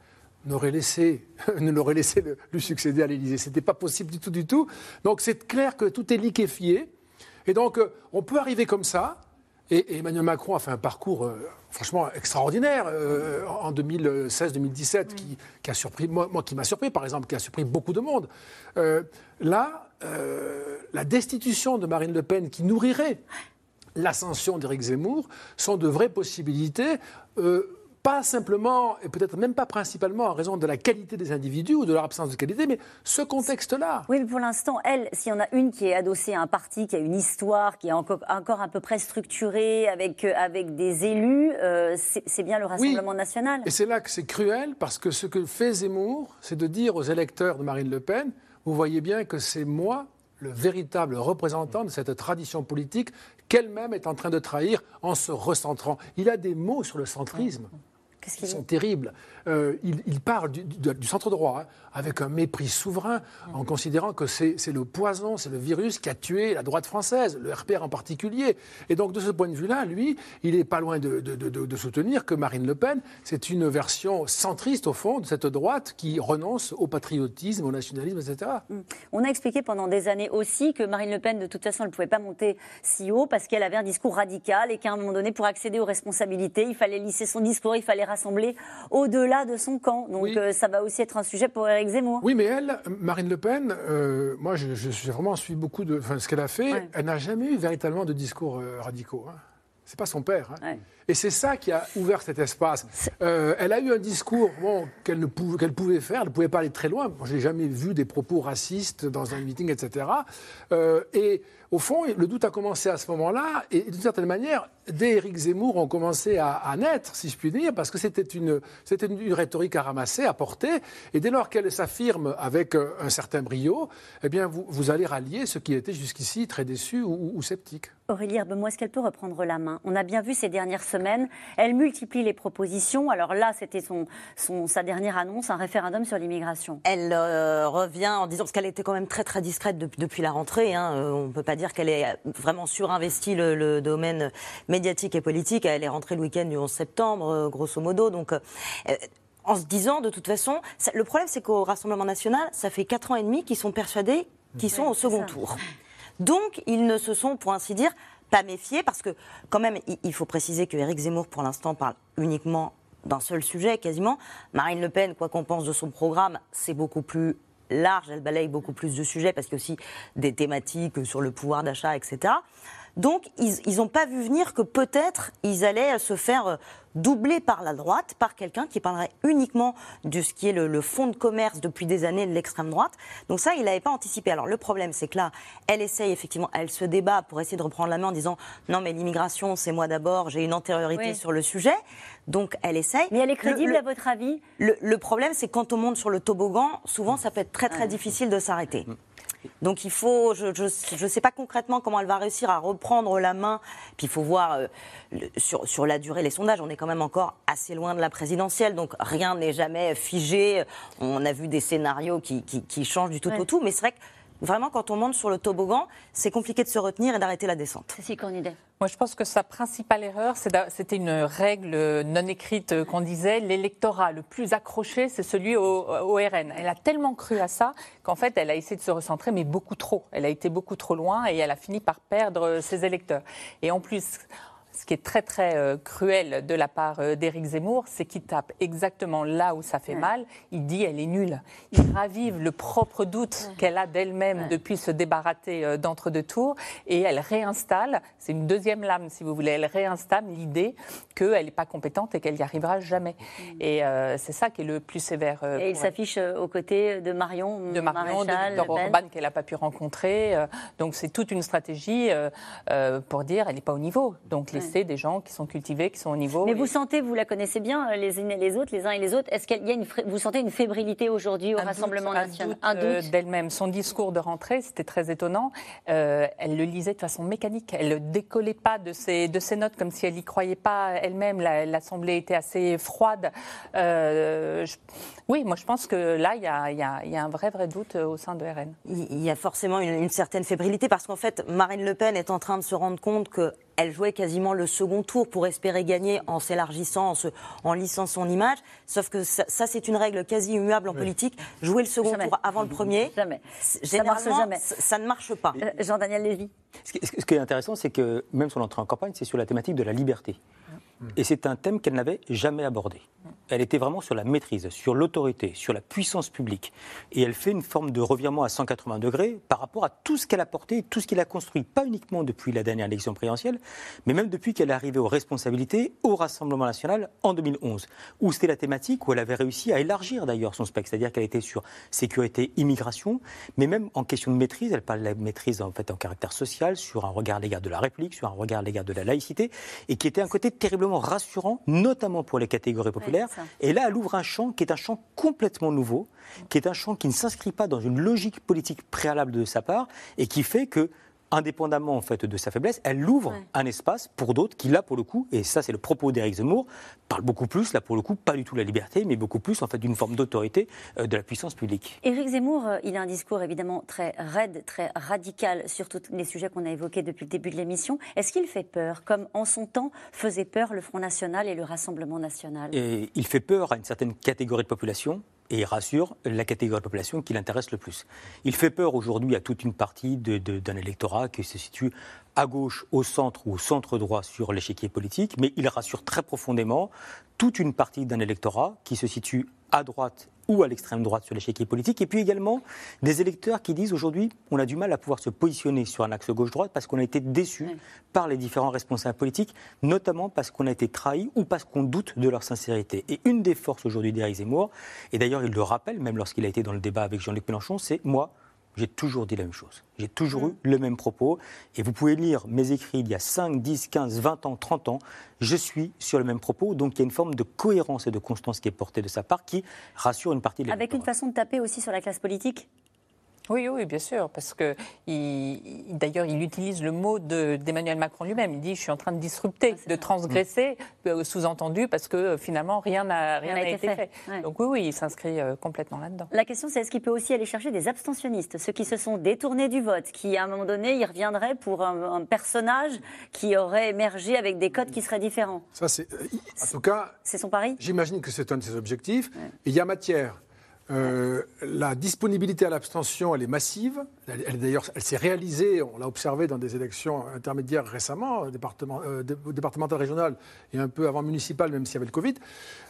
n'aurait laissé, ne l'aurait laissé lui succéder à l'Élysée. Ce n'était pas possible du tout, du tout. Donc c'est clair que tout est liquéfié. Et donc euh, on peut arriver comme ça. Et, Emmanuel Macron a fait un parcours euh, franchement extraordinaire euh, en 2016-2017 qui, a surpris, moi, qui m'a surpris par exemple, qui a surpris beaucoup de monde. là, la destitution de Marine Le Pen qui nourrirait l'ascension d'Éric Zemmour sont de vraies possibilités. Pas simplement, et peut-être même pas principalement en raison de la qualité des individus ou de leur absence de qualité, mais ce contexte-là. Oui, mais pour l'instant, elle, s'il y en a une qui est adossée à un parti, qui a une histoire, qui est encore, encore à peu près structurée, avec, euh, avec des élus, euh, c'est bien le Rassemblement national. Et c'est là que c'est cruel, parce que ce que fait Zemmour, c'est de dire aux électeurs de Marine Le Pen, vous voyez bien que c'est moi le véritable représentant de cette tradition politique qu'elle-même est en train de trahir en se recentrant. Il a des mots sur le centrisme qui sont terribles. Euh, il, parle du, centre droit hein, avec un mépris souverain, en considérant que c'est le poison, c'est le virus qui a tué la droite française, le RPR en particulier. Et donc, de ce point de vue-là, lui, il n'est pas loin de, de, soutenir que Marine Le Pen, c'est une version centriste, au fond, de cette droite qui renonce au patriotisme, au nationalisme, etc. Mm. On a expliqué pendant des années aussi que Marine Le Pen, de toute façon, elle ne pouvait pas monter si haut parce qu'elle avait un discours radical et qu'à un moment donné, pour accéder aux responsabilités, il fallait lisser son discours, il fallait rassembler au-delà de son camp. Donc euh, ça va aussi être un sujet pour Éric Zemmour. Oui, mais elle, Marine Le Pen, euh, moi je, suis vraiment suivi beaucoup de ce qu'elle a fait. Elle n'a jamais eu véritablement de discours euh, radicaux. Hein. C'est pas son père. Hein. Et c'est ça qui a ouvert cet espace. elle a eu un discours qu'elle pouvait, faire. Elle ne pouvait pas aller très loin. Je n'ai jamais vu des propos racistes dans un meeting, etc. et au fond, le doute a commencé à ce moment-là, et d'une certaine manière, dès Éric Zemmour, ont commencé à, naître, si je puis dire, parce que c'était une, une, rhétorique à ramasser, à porter, et dès lors qu'elle s'affirme avec euh, un certain brio, eh bien, vous, allez rallier ceux qui étaient jusqu'ici très déçus ou, ou, sceptiques. Aurélie Herbemont, est-ce qu'elle peut reprendre la main? On a bien vu ces dernières semaines, elle multiplie les propositions. Alors là, c'était son, son, sa dernière annonce, un référendum sur l'immigration. Elle euh, revient en disant, parce qu'elle était quand même très très discrète depuis, la rentrée, hein, euh, on ne peut pas dire qu'elle ait vraiment surinvesti le, domaine médiatique et politique. Elle est rentrée le week-end du 11 septembre, euh, grosso modo. Donc, euh, en se disant, de toute façon, le problème, c'est qu'au Rassemblement national, ça fait 4 ans et demi qu'ils sont persuadés qu'ils sont au second tour. Donc, ils ne se sont, pour ainsi dire, pas méfiés, parce que, quand même, il faut préciser que Éric Zemmour, pour l'instant, parle uniquement d'un seul sujet, quasiment. Marine Le Pen, quoi qu'on pense de son programme, c'est beaucoup plus large, elle balaye beaucoup plus de sujets parce qu'il y a aussi des thématiques sur le pouvoir d'achat, etc. Donc, ils n'ont pas vu venir que peut-être ils allaient se faire doublé par la droite, par quelqu'un qui parlerait uniquement de ce qui est le, fonds de commerce depuis des années de l'extrême droite. Donc ça, il n'avait pas anticipé. Alors le problème, c'est que là, elle essaye effectivement, elle se débat pour essayer de reprendre la main en disant non mais l'immigration, c'est moi d'abord, j'ai une antériorité sur le sujet. Donc elle essaye. Mais elle est crédible à votre avis? le, problème, c'est que quand on monte sur le toboggan, souvent ça peut être très très difficile de s'arrêter. Donc il faut, je ne sais pas concrètement comment elle va réussir à reprendre la main. Puis il faut voir euh, sur, sur, la durée les sondages. On est quand même encore assez loin de la présidentielle, donc rien n'est jamais figé. On a vu des scénarios qui, qui, changent du tout au tout, mais c'est vrai que vraiment, quand on monte sur le toboggan, c'est compliqué de se retenir et d'arrêter la descente. C'est. Moi, je pense que sa principale erreur, c'était une règle non écrite qu'on disait l'électorat le plus accroché, c'est celui au, au, RN. Elle a tellement cru à ça qu'en fait, elle a essayé de se recentrer, mais beaucoup trop. Elle a été beaucoup trop loin et elle a fini par perdre ses électeurs. Et en plus, ce qui est très très euh, cruel de la part euh, d'Éric Zemmour, c'est qu'il tape exactement là où ça fait mal. Il dit elle est nulle. Il ravive le propre doute qu'elle a d'elle-même depuis se débarrasser euh, d'entre-deux tours et elle réinstalle, c'est une deuxième lame si vous voulez, elle réinstalle l'idée qu'elle n'est pas compétente et qu'elle n'y arrivera jamais. Mm. Et c'est ça qui est le plus sévère. et il s'affiche aux côtés de Marion, de Marion, de Orban qu'elle n'a pas pu rencontrer. donc c'est toute une stratégie pour dire elle n'est pas au niveau. Donc les des gens qui sont cultivés, qui sont au niveau. Mais vous sentez, vous la connaissez bien, euh, les uns et les autres, les uns et les autres? Est-ce qu'il y a une, vous sentez une fébrilité aujourd'hui au Rassemblement national? Un doute, euh, d'elle-même. Son discours de rentrée, c'était très étonnant. Euh, elle le lisait de façon mécanique. Elle ne décollait pas de ses, de ses notes comme si elle n'y croyait pas elle-même. L'Assemblée était assez froide. Oui, moi je pense que là, il y a, y, a, y a, un vrai, vrai doute au sein de RN. Il y a forcément une, une certaine fébrilité parce qu'en fait, Marine Le Pen est en train de se rendre compte que elle jouait quasiment le second tour pour espérer gagner en s'élargissant, en, en, lissant son image. Sauf que ça, c'est une règle quasi immuable en politique. Jouer le second tour avant le premier, jamais. Généralement, jamais. Ça, ne marche pas. Euh, Jean-Daniel Lévy. Ce qui, est intéressant, c'est que même son entrée en campagne, c'est sur la thématique de la liberté. Et c'est un thème qu'elle n'avait jamais abordé. Elle était vraiment sur la maîtrise, sur l'autorité, sur la puissance publique. Et elle fait une forme de revirement à 180 degrés par rapport à tout ce qu'elle a porté, tout ce qu'elle a construit, pas uniquement depuis la dernière élection présidentielle, mais même depuis qu'elle est arrivée aux responsabilités au Rassemblement national en 2011, où c'était la thématique où elle avait réussi à élargir d'ailleurs son spectre, c'est-à-dire qu'elle était sur sécurité, immigration, mais même en question de maîtrise, elle parle de la maîtrise en fait en caractère social, sur un regard à l'égard de la République, sur un regard à l'égard de la laïcité, et qui était un côté terriblement rassurant, notamment pour les catégories populaires. Et là, elle ouvre un champ qui est un champ complètement nouveau, qui est un champ qui ne s'inscrit pas dans une logique politique préalable de sa part et qui fait que indépendamment en fait de sa faiblesse, elle ouvre un espace pour d'autres qui là pour le coup, et ça c'est le propos d'Éric Zemmour, parle beaucoup plus là pour le coup pas du tout la liberté, mais beaucoup plus en fait d'une forme d'autorité euh, de la puissance publique. Éric Zemmour, euh, il a un discours évidemment très raide, très radical sur tous les sujets qu'on a évoqués depuis le début de l'émission. Est-ce qu'il fait peur, comme en son temps faisait peur le Front National et le Rassemblement National? Et Il fait peur à une certaine catégorie de population et il rassure la catégorie de population qui l'intéresse le plus. Il fait peur aujourd'hui à toute une partie d'un électorat qui se situe à gauche, au centre ou au centre droit sur l'échiquier politique, mais il rassure très profondément toute une partie d'un électorat qui se situe à droite ou à l'extrême droite sur l'échiquier politique, et puis également des électeurs qui disent aujourd'hui on a du mal à pouvoir se positionner sur un axe gauche-droite parce qu'on a été déçus par les différents responsables politiques, notamment parce qu'on a été trahi ou parce qu'on doute de leur sincérité. Et une des forces aujourd'hui d'Éric Zemmour, et d'ailleurs il le rappelle même lorsqu'il a été dans le débat avec Jean-Luc Mélenchon, c'est moi, j'ai toujours dit la même chose. J'ai toujours eu le même propos. Et vous pouvez lire mes écrits il y a 5, 10, 15, 20 ans, 30 ans. Je suis sur le même propos. Donc il y a une forme de cohérence et de constance qui est portée de sa part qui rassure une partie de Avec une façon de taper aussi sur la classe politique? Oui, oui, bien sûr, parce que d'ailleurs, il utilise le mot d'Emmanuel Macron lui-même. Il dit Je suis en train de disrupter, ah, de transgresser, euh, sous-entendu, parce que euh, finalement, rien n'a été, fait. Donc, oui, oui, il s'inscrit euh, complètement là-dedans. La question, c'est est-ce qu'il peut aussi aller chercher des abstentionnistes, ceux qui se sont détournés du vote, qui, à un moment donné, y reviendraient pour un, personnage qui aurait émergé avec des codes qui seraient différents? Ça, c'est. En tout cas. C'est son pari? J'imagine que c'est un de ses objectifs. il y a matière euh, la disponibilité à l'abstention, elle est massive. Elle, d'ailleurs, elle s'est réalisée, on l'a observé dans des élections intermédiaires récemment, département, euh, départementales, régionales et un peu avant municipales, même s'il y avait le Covid.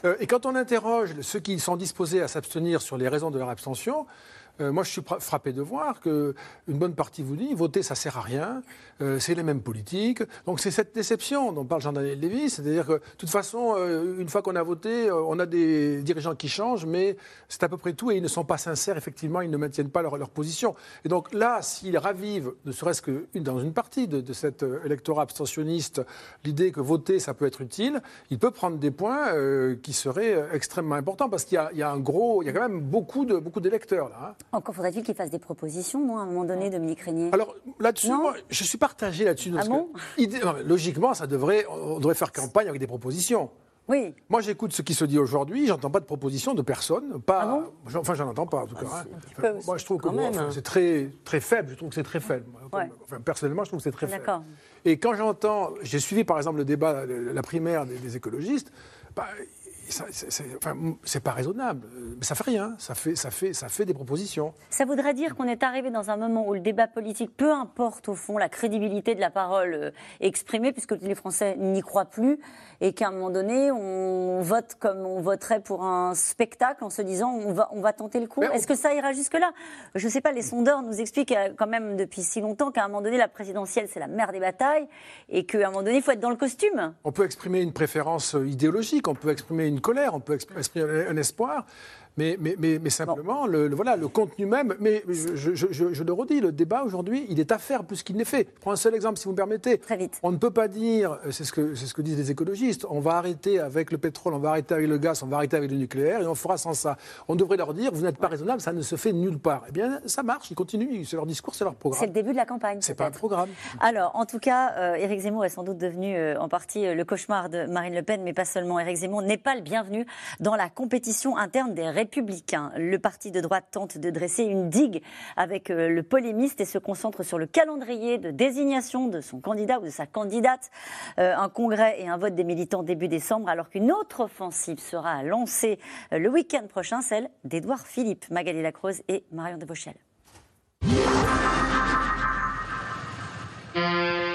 Euh, et quand on interroge ceux qui sont disposés à s'abstenir sur les raisons de leur abstention, euh, moi, je suis frappé de voir qu'une bonne partie vous dit voter, ça sert à rien, euh, c'est les mêmes politiques. Donc, c'est cette déception dont parle Jean-Daniel Lévy, c'est-à-dire que, de toute façon, euh, une fois qu'on a voté, on a des dirigeants qui changent, mais c'est à peu près tout et ils ne sont pas sincères, effectivement, ils ne maintiennent pas leur, position. Et donc, là, s'ils ravivent, ne serait-ce que dans une partie de, cet électorat abstentionniste, l'idée que voter, ça peut être utile, il peut prendre des points qui seraient extrêmement importants parce qu'il y, a un gros, il y a quand même beaucoup d'électeurs beaucoup là. Hein. Encore faudrait-il qu'il fasse des propositions, non, à un moment donné, Dominique Régnier? Alors là-dessus, je suis partagé là-dessus. Ah bon? Logiquement, ça devrait, on devrait faire campagne avec des propositions. Oui. Moi, j'écoute ce qui se dit aujourd'hui. J'entends pas de proposition de personne. Pas, ah bon? enfin, j'en entends pas en tout cas. Hein. moi, je trouve que c'est très, très faible. Je trouve que c'est très faible. Enfin, personnellement, je trouve que c'est très faible. Et quand j'entends, j'ai suivi par exemple le débat, la primaire des, écologistes. Bah, c'est pas raisonnable. Mais ça fait rien. Ça fait, ça, fait, ça fait des propositions. Ça voudrait dire qu'on est arrivé dans un moment où le débat politique, peu importe au fond la crédibilité de la parole euh, exprimée, puisque les Français n'y croient plus, et qu'à un moment donné, on vote comme on voterait pour un spectacle en se disant on va, on va tenter le coup. Est-ce que ça ira jusque-là? Je ne sais pas, les sondeurs nous expliquent euh, quand même depuis si longtemps qu'à un moment donné, la présidentielle, c'est la mère des batailles, et qu'à un moment donné, il faut être dans le costume. On peut exprimer une préférence euh, idéologique, on peut exprimer une une colère, on peut exprimer un espoir. Mais, mais, mais, simplement, le, voilà, le contenu même. Mais je, je, le redis, le débat aujourd'hui, il est à faire plus qu'il n'est fait. Je prends un seul exemple, si vous me permettez. Très vite. On ne peut pas dire, c'est ce, que, c'est ce que disent les écologistes, on va arrêter avec le pétrole, on va arrêter avec le gaz, on va arrêter avec le nucléaire et on fera sans ça. On devrait leur dire, vous n'êtes pas raisonnable, ça ne se fait nulle part. Eh bien, ça marche, ils continuent. C'est leur discours, c'est leur programme. C'est le début de la campagne. C'est pas un programme. Alors, en tout cas, euh, Éric Zemmour est sans doute devenu euh, en partie euh, le cauchemar de Marine Le Pen, mais pas seulement. Éric Zemmour n'est pas le bienvenu dans la compétition interne des Républicains le parti de droite tente de dresser une digue avec euh, le polémiste et se concentre sur le calendrier de désignation de son candidat ou de sa candidate. Euh, un congrès et un vote des militants début décembre, alors qu'une autre offensive sera lancée euh, le week-end prochain, celle d'Édouard Philippe, Magali Lacroze et Marion de Vauchel.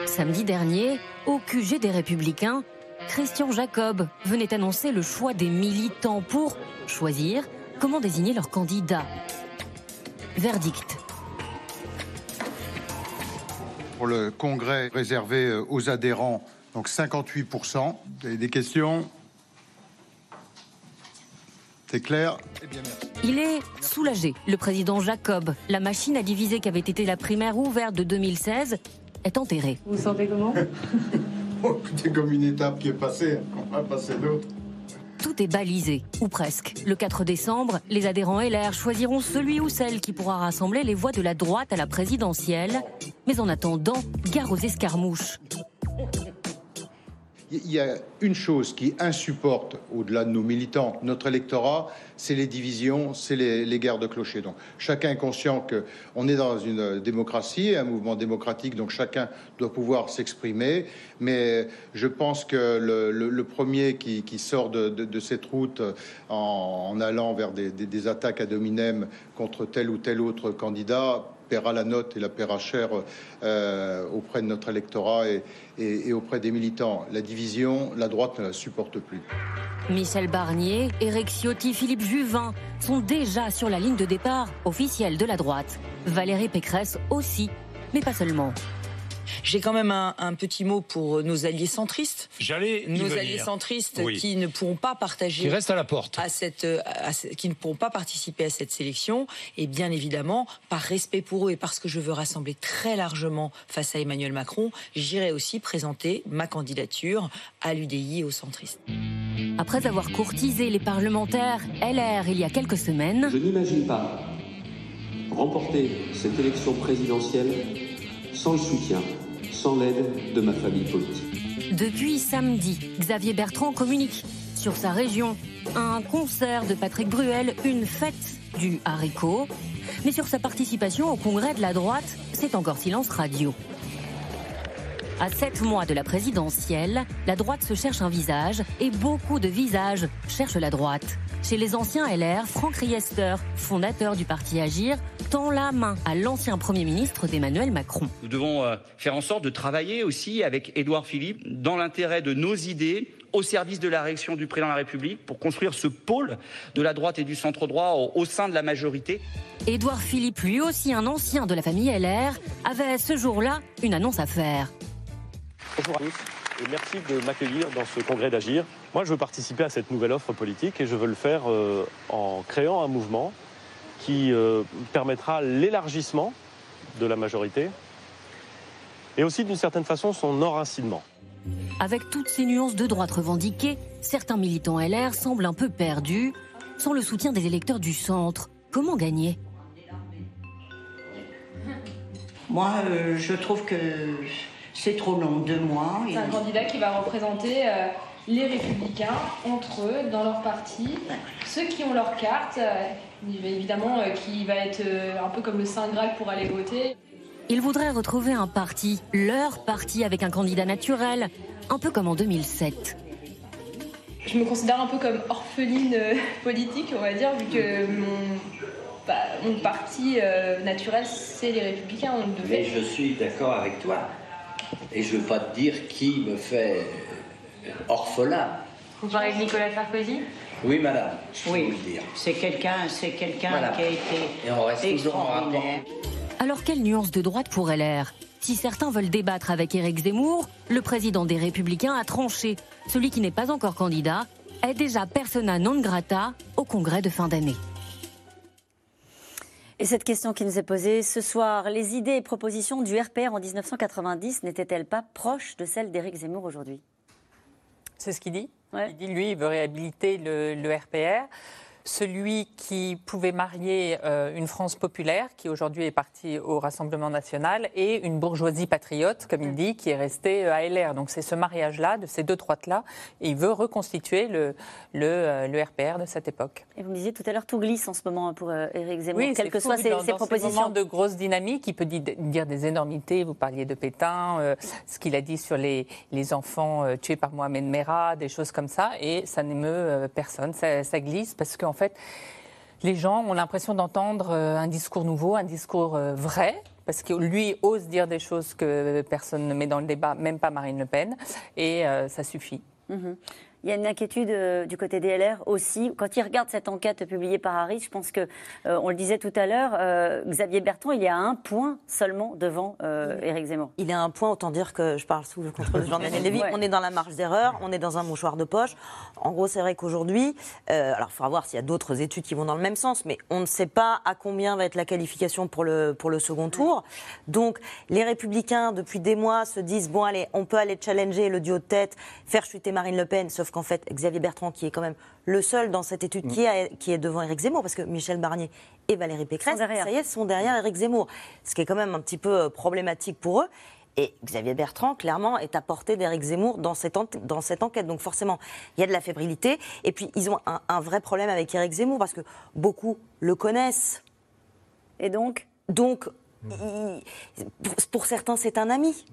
Samedi dernier, au QG des Républicains, Christian Jacob venait annoncer le choix des militants pour choisir Comment désigner leur candidat? Verdict. Pour le congrès réservé euh, aux adhérents, donc 58%. Vous avez des questions? C'est clair? Il est soulagé, le président Jacob. La machine à diviser qui avait été la primaire ouverte de 2016 est enterrée. Vous sentez comment? C'est comme une étape qui est passée, on va passer d'autres. Tout est balisé, ou presque. Le 4 décembre, les adhérents LR choisiront celui ou celle qui pourra rassembler les voix de la droite à la présidentielle. Mais en attendant, gare aux escarmouches. Il y a une chose qui insupporte, au-delà de nos militants, notre électorat, c'est les divisions, c'est les, guerres de clochers. Donc chacun est conscient qu'on est dans une démocratie, un mouvement démocratique, donc chacun doit pouvoir s'exprimer. Mais je pense que le, premier qui, sort de, cette route en, allant vers des, des attaques à dominem contre tel ou tel autre candidat paiera la note et la paiera cher euh, auprès de notre électorat et, auprès des militants. La division, la droite ne la supporte plus. Michel Barnier, Éric Ciotti, Philippe Juvin sont déjà sur la ligne de départ officielle de la droite. Valérie Pécresse aussi, mais pas seulement. J'ai quand même un, petit mot pour nos alliés centristes. J'allais nos alliés centristes qui ne pourront pas partager, qui restent à la porte, à cette, qui ne pourront pas participer à cette sélection. Et bien évidemment, par respect pour eux et parce que je veux rassembler très largement face à Emmanuel Macron, j'irai aussi présenter ma candidature à l'UDI et aux centristes. Après avoir courtisé les parlementaires LR il y a quelques semaines, je n'imagine pas remporter cette élection présidentielle sans le soutien, sans l'aide de ma famille politique. Depuis samedi, Xavier Bertrand communique sur sa région. Un concert de Patrick Bruel, une fête du haricot. Mais sur sa participation au congrès de la droite, c'est encore silence radio. À sept mois de la présidentielle, la droite se cherche un visage et beaucoup de visages cherchent la droite. Chez les anciens LR, Franck Riester, fondateur du parti Agir, tend la main à l'ancien Premier ministre d'Emmanuel Macron. Nous devons euh, faire en sorte de travailler aussi avec Édouard Philippe dans l'intérêt de nos idées au service de la réaction du président de la République pour construire ce pôle de la droite et du centre droit au, sein de la majorité. Édouard Philippe, lui aussi un ancien de la famille LR, avait ce jour-là une annonce à faire. Bonjour à tous et merci de m'accueillir dans ce congrès d'Agir. Moi, je veux participer à cette nouvelle offre politique et je veux le faire euh, en créant un mouvement qui euh, permettra l'élargissement de la majorité et aussi d'une certaine façon son enracinement. Avec toutes ces nuances de droite revendiquées, certains militants LR semblent un peu perdus. Sans le soutien des électeurs du centre, comment gagner? Moi, euh, je trouve que c'est trop long, deux mois. C'est un candidat qui va représenter euh, les républicains entre eux, dans leur parti, ceux qui ont leur carte, euh, évidemment, euh, qui va être un peu comme le Saint Graal pour aller voter. Ils voudraient retrouver un parti, leur parti, avec un candidat naturel, un peu comme en 2007. Je me considère un peu comme orpheline politique, on va dire, vu que mon, bah, mon parti naturel, c'est les Républicains. Mais je suis d'accord avec toi. Et je ne veux pas te dire qui me fait orphelin. Vous parlez de Nicolas Sarkozy? Oui, madame. oui, c'est quelqu'un, c'est quelqu'un qui a été Et on reste extraordinaire. Alors quelle nuance de droite pour LR Si certains veulent débattre avec Éric Zemmour, le président des Républicains a tranché. Celui qui n'est pas encore candidat est déjà persona non grata au congrès de fin d'année. Et cette question qui nous est posée ce soir, les idées et propositions du RPR en 1990 n'étaient-elles pas proches de celles d'Éric Zemmour aujourd'hui? C'est ce qu'il dit. Il dit, lui, il veut réhabiliter le, le RPR celui qui pouvait marier euh, une France populaire, qui aujourd'hui est partie au Rassemblement national, et une bourgeoisie patriote, comme il dit, qui est restée euh, à LR. Donc c'est ce mariage-là, de ces deux droites-là, et il veut reconstituer le, le, euh, le, RPR de cette époque. Et vous me disiez tout à l'heure, tout glisse en ce moment pour Éric Zemmour, oui, quelles que soient ses, dans, ses propositions. Ces moments de grosse dynamique, il peut dire des énormités. Vous parliez de Pétain, ce qu'il a dit sur les, les enfants tués par Mohamed Merah, des choses comme ça, et ça n'émeut personne. Ça, ça glisse parce qu'en fait, les gens ont l'impression d'entendre euh, un discours nouveau, un discours euh, vrai, parce que lui ose dire des choses que personne ne met dans le débat, même pas Marine Le Pen, et euh, ça suffit. Mhm. Il y a une inquiétude euh, du côté des LR aussi. Quand ils regardent cette enquête publiée par Harris, je pense que, euh, on le disait tout à l'heure, euh, Xavier Bertrand, il est à un point seulement devant Éric Zemmour. Il est à un point, autant dire que je parle sous le contrôle de Jean-Daniel Lévy. On est dans la marge d'erreur, on est dans un mouchoir de poche. En gros, c'est vrai qu'aujourd'hui, alors il faudra voir s'il y a d'autres études qui vont dans le même sens, mais on ne sait pas à combien va être la qualification pour le, pour le second tour. Donc, les Républicains, depuis des mois, se disent bon, allez, on peut aller challenger le duo de tête, faire chuter Marine Le Pen, sauf Sauf qu'en fait, Xavier Bertrand, qui est quand même le seul dans cette étude qui, est, qui est devant Éric Zemmour, parce que Michel Barnier et Valérie Pécresse, ça y est, sont derrière Éric Zemmour. Ce qui est quand même un petit peu problématique pour eux. Et Xavier Bertrand, clairement, est à portée d'Éric Zemmour dans cette, dans cette enquête. Donc forcément, il y a de la fébrilité. Et puis, ils ont un, vrai problème avec Éric Zemmour parce que beaucoup le connaissent. Et donc? Donc, pour, certains, c'est un ami.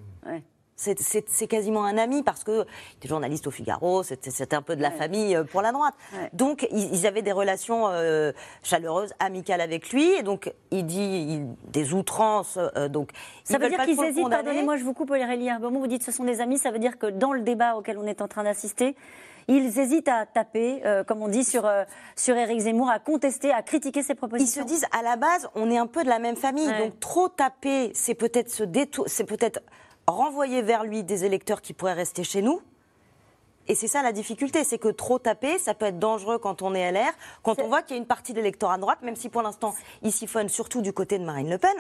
C'est quasiment un ami parce que il était journaliste au Figaro, c'était un peu de la famille euh, pour la droite. Donc ils, avaient des relations euh, chaleureuses, amicales avec lui. Et donc il dit des outrances. Euh, donc ça veut dire qu'ils hésitent. Pardonnez-moi, je vous coupe, Aurélie Bon, vous dites ce sont des amis. Ça veut dire que dans le débat auquel on est en train d'assister, ils hésitent à taper, comme on dit, sur, sur Éric Zemmour, à contester, à critiquer ses propositions. Ils se disent, à la base, on est un peu de la même famille. Donc trop taper, c'est peut-être se détour... c'est peut-être renvoyer vers lui des électeurs qui pourraient rester chez nous. Et c'est ça la difficulté, c'est que trop taper, ça peut être dangereux quand on est LR, quand on voit qu'il y a une partie de l'électorat de droite, même si pour l'instant il siphonne surtout du côté de Marine Le Pen,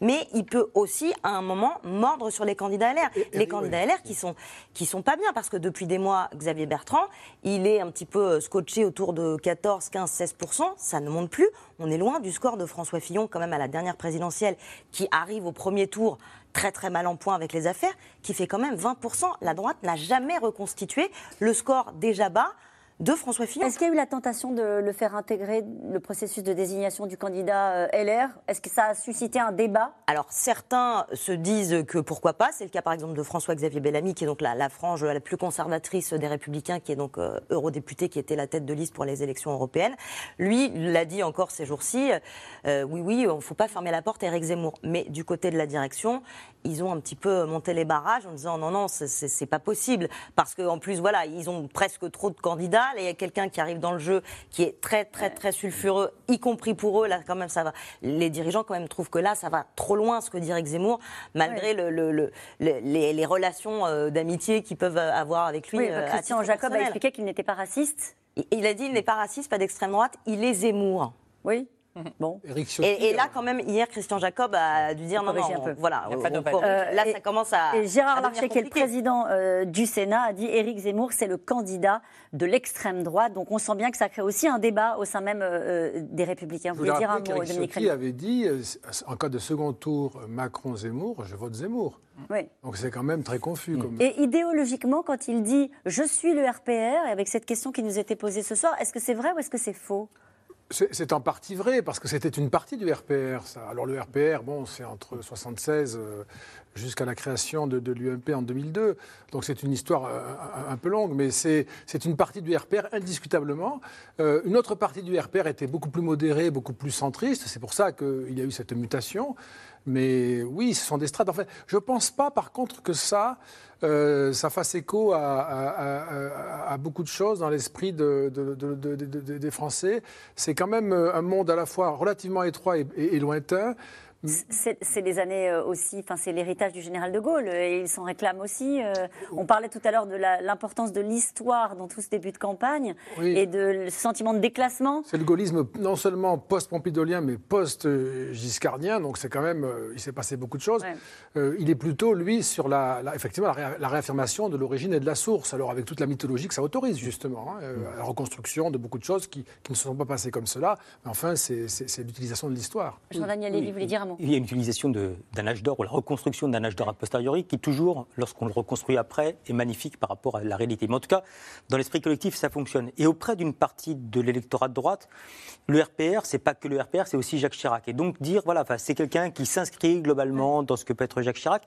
mais il peut aussi à un moment mordre sur les candidats LR. les candidats LR qui sont, qui sont pas bien, parce que depuis des mois, Xavier Bertrand, il est un petit peu euh, scotché autour de 14, 15, 16%, ça ne monte plus. On est loin du score de François Fillon quand même à la dernière présidentielle, qui arrive au premier tour très très mal en point avec les affaires, qui fait quand même 20%. La droite n'a jamais reconstitué le score déjà bas de François Fillon. Est-ce qu'il y a eu la tentation de le faire intégrer le processus de désignation du candidat euh, LR Est-ce que ça a suscité un débat? Alors certains se disent que pourquoi pas. C'est le cas par exemple de François-Xavier Bellamy, qui est donc la, frange la plus conservatrice des Républicains, qui est donc euh, eurodéputé, qui était la tête de liste pour les élections européennes. Lui l'a dit encore ces jours-ci. Euh, oui, oui, il ne faut pas fermer la porte à Eric Zemmour. Mais du côté de la direction, ils ont un petit peu monté les barrages en disant non, non, c'est pas possible parce qu'en plus, voilà, ils ont presque trop de candidats il y a quelqu'un qui arrive dans le jeu qui est très, très, très sulfureux, y compris pour eux. Là, quand même, ça va. Les dirigeants, quand même, trouvent que là, ça va trop loin, ce que dit Eric Zemmour, malgré le, les, relations euh, d'amitié qu'ils peuvent avoir avec lui. Euh, Christian Jacob a expliqué qu'il n'était pas raciste. Il a dit il n'est pas raciste, pas d'extrême droite, il est Zemmour. Oui. Mhm. Bon. Et, là, quand même, hier, Christian Jacob a dû dire non, non, voilà. Euh, là, ça commence à. Et Gérard Larcher, qui est le président euh, du Sénat, a dit Éric Zemmour, c'est le candidat de l'extrême droite. Donc, on sent bien que ça crée aussi un débat au sein même euh, des Républicains. Vous voulez dire un mot, Dominique avait dit en cas de second tour Macron-Zemmour, je vote Zemmour. Oui. Donc c'est quand même très confus. Mm. Comme... Et idéologiquement, quand il dit je suis le RPR, et avec cette question qui nous était posée ce soir, est-ce que c'est vrai ou est-ce que c'est faux? C'est en partie vrai, parce que c'était une partie du RPR, ça. Alors le RPR, bon, c'est entre 76 euh, jusqu'à la création de, l'UMP en 2002, donc c'est une histoire euh, un, peu longue, mais c'est une partie du RPR indiscutablement. Euh, une autre partie du RPR était beaucoup plus modérée, beaucoup plus centriste, c'est pour ça qu'il y a eu cette mutation. Mais oui, ce sont des strates. En fait, je ne pense pas, par contre, que ça, euh, ça fasse écho à, beaucoup de choses dans l'esprit des Français. C'est quand même un monde à la fois relativement étroit et lointain. C'est les années euh, aussi, enfin c'est l'héritage du général de Gaulle et il s'en réclame aussi. Euh. on parlait tout à l'heure de l'importance de l'histoire dans tout ce début de campagne et de ce sentiment de déclassement. C'est le gaullisme non seulement post-pompidolien mais post-giscardien, donc c'est quand même, euh, il s'est passé beaucoup de choses. il est plutôt, lui, sur la, effectivement la, réaffirmation de l'origine et de la source, alors avec toute la mythologie que ça autorise justement, hein, la reconstruction de beaucoup de choses qui, ne se sont pas passées comme cela, mais enfin c'est l'utilisation de l'histoire. Jean-Daniel Lévy voulait dire il y a une utilisation d'un âge d'or ou la reconstruction d'un âge d'or a posteriori qui, toujours, lorsqu'on le reconstruit après, est magnifique par rapport à la réalité. Mais en tout cas, dans l'esprit collectif, ça fonctionne. Et auprès d'une partie de l'électorat de droite, le RPR, c'est pas que le RPR, c'est aussi Jacques Chirac. Et donc dire, voilà, c'est quelqu'un qui s'inscrit globalement dans ce que peut être Jacques Chirac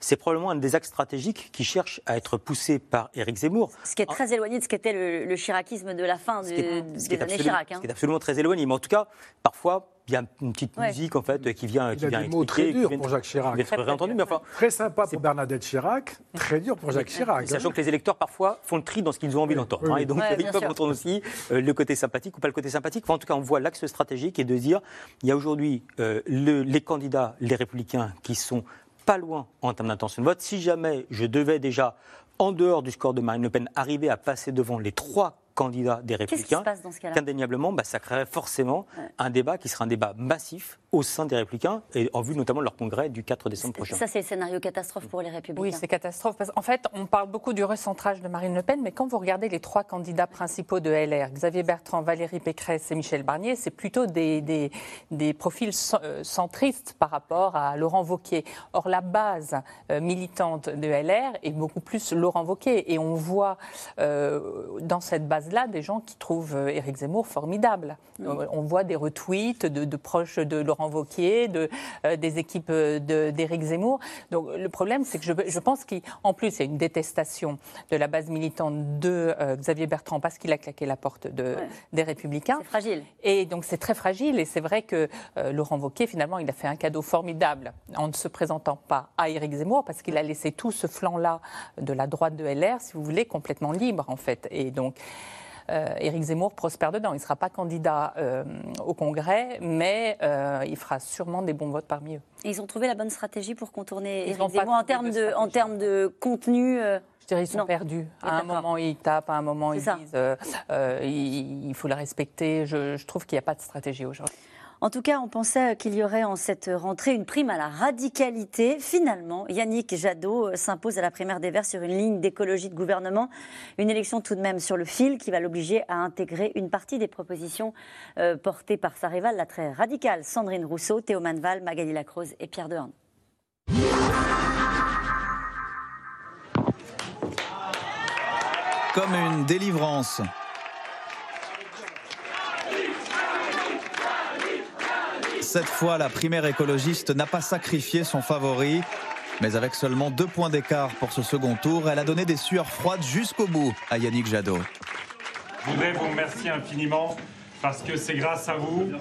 c'est probablement un des axes stratégiques qui cherche à être poussé par Éric Zemmour. Ce qui est très éloigné de ce qu'était le, chiracisme de la fin des années Chirac. Hein. Ce qui est absolument très éloigné. Mais en tout cas, parfois, il y a une petite musique en fait qui vient, il qui vient des mots très dur pour Jacques Chirac. Très, entendu, mais enfin, très sympa pour Bernadette Chirac, très dur pour Jacques Chirac. Sachant hein. que les électeurs parfois font le tri dans ce qu'ils ont envie d'entendre, hein, et donc ils peuvent entendre aussi euh, le côté sympathique ou pas le côté sympathique. en tout cas, on voit l'axe stratégique et de dire il y a aujourd'hui euh, les candidats, les républicains, qui sont pas loin en termes d'intention de vote. Si jamais je devais déjà, en dehors du score de Marine Le Pen, arriver à passer devant les trois candidat des Républicains, qu'indéniablement, bah, ça créerait forcément un débat qui sera un débat massif au sein des Républicains, et en vue notamment de leur congrès du 4 décembre prochain. Ça, c'est le scénario catastrophe pour les Républicains. Oui, c'est catastrophe. Parce qu'en fait, on parle beaucoup du recentrage de Marine Le Pen, mais quand vous regardez les trois candidats principaux de LR, Xavier Bertrand, Valérie Pécresse et Michel Barnier, c'est plutôt des, des, des, profils euh, centristes par rapport à Laurent Wauquiez. Or, la base euh, militante de LR est beaucoup plus Laurent Wauquiez. Et on voit euh, dans cette base-là des gens qui trouvent Éric Zemmour formidable. On voit des retweets de, de proches de Laurent Laurent de, euh, des équipes d'Éric Zemmour. Donc le problème, c'est que je, je pense qu'en plus, il y a une détestation de la base militante de euh, Xavier Bertrand parce qu'il a claqué la porte de, des Républicains. C'est fragile. Et donc c'est très fragile. Et c'est vrai que euh, Laurent Wauquiez, finalement, il a fait un cadeau formidable en ne se présentant pas à Éric Zemmour parce qu'il a laissé tout ce flanc-là de la droite de LR, si vous voulez, complètement libre, en fait. Et donc. Euh, Éric Zemmour prospère dedans. Il ne sera pas candidat euh, au Congrès, mais euh, il fera sûrement des bons votes parmi eux. ils ont trouvé la bonne stratégie pour contourner Éric Zemmour en termes de, en termes de contenu je dirais, ils sont perdus. À un moment, ils tapent, à un moment, ils disent il, faut la respecter. je trouve qu'il n'y a pas de stratégie aujourd'hui. En tout cas, on pensait qu'il y aurait en cette rentrée une prime à la radicalité. Finalement, Yannick Jadot euh, s'impose à la primaire des Verts sur une ligne d'écologie de gouvernement. Une élection tout de même sur le fil qui va l'obliger à intégrer une partie des propositions euh, portées par sa rivale, la très radicale Sandrine Rousseau, Théo Manval, Magali Lacroze et Pierre Dehorne. Comme une délivrance, Cette fois, la primaire écologiste n'a pas sacrifié son favori. Mais avec seulement deux points d'écart pour ce second tour, elle a donné des sueurs froides jusqu'au bout à Yannick Jadot. Je voudrais vous remercier infiniment parce que c'est grâce à vous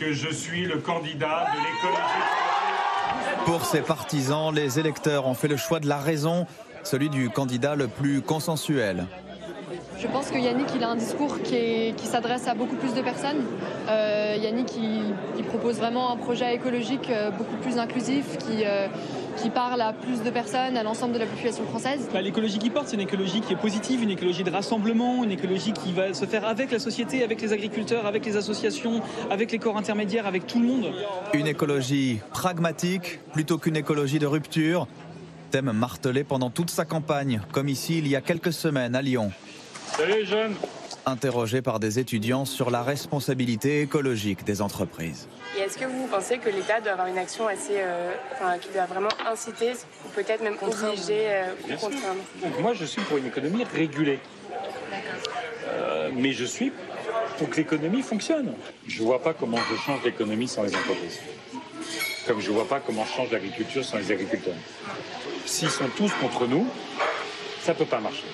que je suis le candidat de l'écologie. Pour ses partisans, les électeurs ont fait le choix de la raison, celui du candidat le plus consensuel. Je pense que Yannick il a un discours qui, s'adresse à beaucoup plus de personnes. Euh, Yannick il, propose vraiment un projet écologique euh, beaucoup plus inclusif qui, euh, qui parle à plus de personnes, à l'ensemble de la population française. Bah, l'écologie qui porte, c'est une écologie qui est positive, une écologie de rassemblement, une écologie qui va se faire avec la société, avec les agriculteurs, avec les associations, avec les corps intermédiaires, avec tout le monde. Une écologie pragmatique plutôt qu'une écologie de rupture. Thème martelé pendant toute sa campagne, comme ici il y a quelques semaines à Lyon. Salut jeunes Interrogé par des étudiants sur la responsabilité écologique des entreprises. Et est-ce que vous pensez que l'État doit avoir une action assez, euh, enfin, qui doit vraiment inciter, ou peut-être même obliger euh, ou contraindre Moi, je suis pour une économie régulée. Euh, mais je suis pour que l'économie fonctionne. Je ne vois pas comment je change l'économie sans les entreprises. Comme je ne vois pas comment je change l'agriculture sans les agriculteurs. S'ils sont tous contre nous, ça ne peut pas marcher.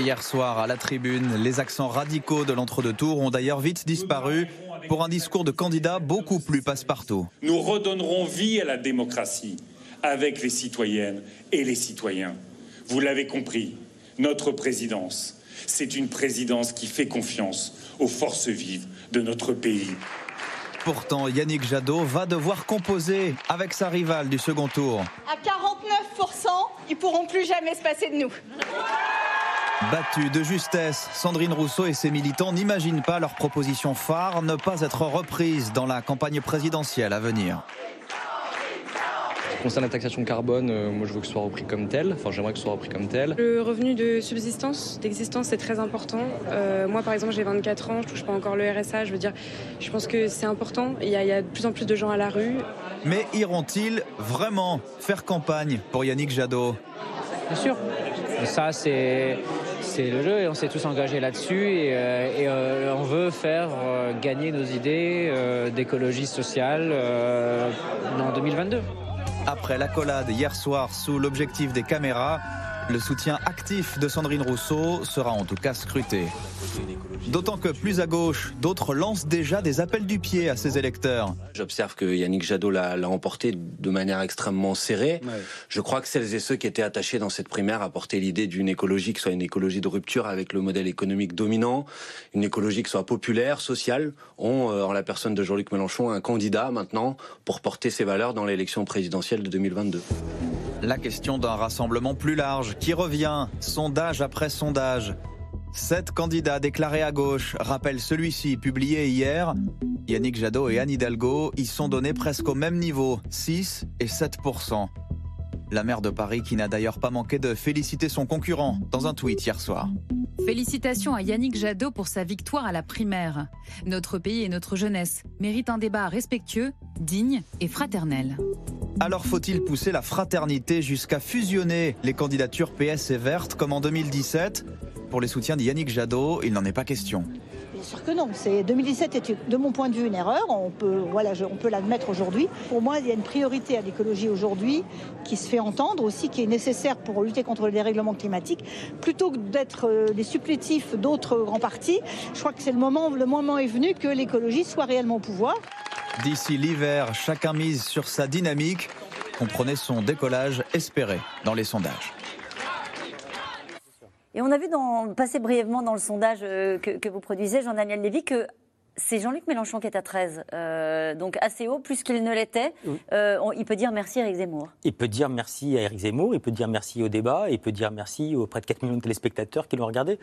Hier soir, à la tribune, les accents radicaux de l'entre-deux tours ont d'ailleurs vite disparu pour un discours de candidat beaucoup plus passe-partout. Nous redonnerons vie à la démocratie avec les citoyennes et les citoyens. Vous l'avez compris, notre présidence, c'est une présidence qui fait confiance aux forces vives de notre pays. Pourtant, Yannick Jadot va devoir composer avec sa rivale du second tour. À 49%, ils pourront plus jamais se passer de nous. Battue de justesse, Sandrine Rousseau et ses militants n'imaginent pas leur proposition phare ne pas être reprise dans la campagne présidentielle à venir. Concernant la taxation carbone, euh, moi je veux que ce soit repris comme tel. Enfin, j'aimerais que ce soit repris comme tel. Le revenu de subsistance, d'existence, c'est très important. Euh, moi, par exemple, j'ai 24 ans, je touche pas encore le RSA. Je veux dire, je pense que c'est important. Il y, a, il y a de plus en plus de gens à la rue. Mais iront-ils vraiment faire campagne pour Yannick Jadot? Bien sûr. Ça, c'est c'est le jeu et on s'est tous engagés là-dessus et, euh, euh, on veut faire euh, gagner nos idées d'écologie sociale en 2022. Après l'accolade hier soir sous l'objectif des caméras, le soutien actif de Sandrine Rousseau sera en tout cas scruté. D'autant que plus à gauche, d'autres lancent déjà des appels du pied à ses électeurs. J'observe que Yannick Jadot l'a emporté de manière extrêmement serrée. Je crois que celles et ceux qui étaient attachés dans cette primaire apportaient l'idée d'une écologie qui soit une écologie de rupture avec le modèle économique dominant, une écologie qui soit populaire, sociale, ont, euh, en la personne de Jean-Luc Mélenchon, un candidat maintenant pour porter ses valeurs dans l'élection présidentielle de 2022. La question d'un rassemblement plus large qui revient, sondage après sondage. Sept candidats déclarés à gauche rappellent celui-ci publié hier. Yannick Jadot et Anne Hidalgo y sont donnés presque au même niveau, 6 et 7 La maire de Paris qui n'a d'ailleurs pas manqué de féliciter son concurrent dans un tweet hier soir. Félicitations à Yannick Jadot pour sa victoire à la primaire. Notre pays et notre jeunesse méritent un débat respectueux, digne et fraternel. Alors faut-il pousser la fraternité jusqu'à fusionner les candidatures PS et Vertes comme en 2017 Pour les soutiens d'Yannick Jadot, il n'en est pas question. Bien sûr que non. 2017 était, de mon point de vue, une erreur. On peut, voilà, on peut l'admettre aujourd'hui. Pour moi, il y a une priorité à l'écologie aujourd'hui qui se fait entendre aussi, qui est nécessaire pour lutter contre le dérèglement climatique. Plutôt que d'être euh, des supplétifs d'autres grands partis, je crois que c'est le moment, le moment est venu que l'écologie soit réellement au pouvoir. D'ici l'hiver, chacun mise sur sa dynamique. Comprenez son décollage espéré dans les sondages. Et on a vu dans, passer brièvement dans le sondage euh, que, vous produisez, Jean-Daniel Lévy, que c'est Jean-Luc Mélenchon qui est à 13, euh, donc assez haut, plus qu'il ne l'était. Euh, il peut dire merci à Eric Zemmour. Il peut dire merci à Eric Zemmour, il peut dire merci au débat, il peut dire merci aux près de 4 millions de téléspectateurs qui l'ont regardé.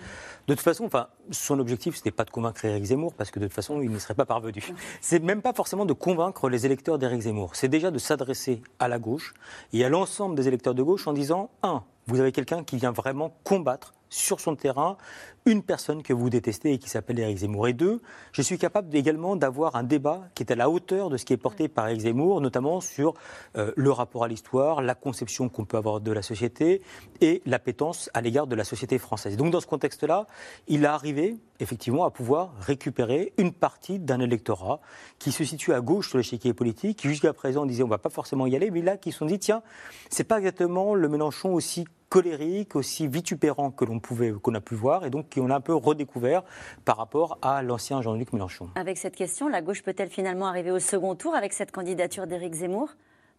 De toute façon, enfin, son objectif, ce n'était pas de convaincre Eric Zemmour, parce que de toute façon, il n'y serait pas parvenu. C'est même pas forcément de convaincre les électeurs d'Eric Zemmour, c'est déjà de s'adresser à la gauche et à l'ensemble des électeurs de gauche en disant, un, vous avez quelqu'un qui vient vraiment combattre sur son terrain une personne que vous détestez et qui s'appelle Éric Zemmour. Et deux, je suis capable également d'avoir un débat qui est à la hauteur de ce qui est porté par Éric Zemmour, notamment sur euh, le rapport à l'histoire, la conception qu'on peut avoir de la société et l'appétence à l'égard de la société française. Donc dans ce contexte-là, il a arrivé effectivement à pouvoir récupérer une partie d'un électorat qui se situe à gauche sur l'échiquier politique, qui jusqu'à présent disait on ne va pas forcément y aller, mais là qui se sont dit tiens, c'est pas exactement le Mélenchon aussi colérique, aussi vitupérant que l'on pouvait, qu'on a pu voir, et donc qu'on a un peu redécouvert par rapport à l'ancien Jean-Luc Mélenchon. Avec cette question, la gauche peut-elle finalement arriver au second tour avec cette candidature d'Éric Zemmour?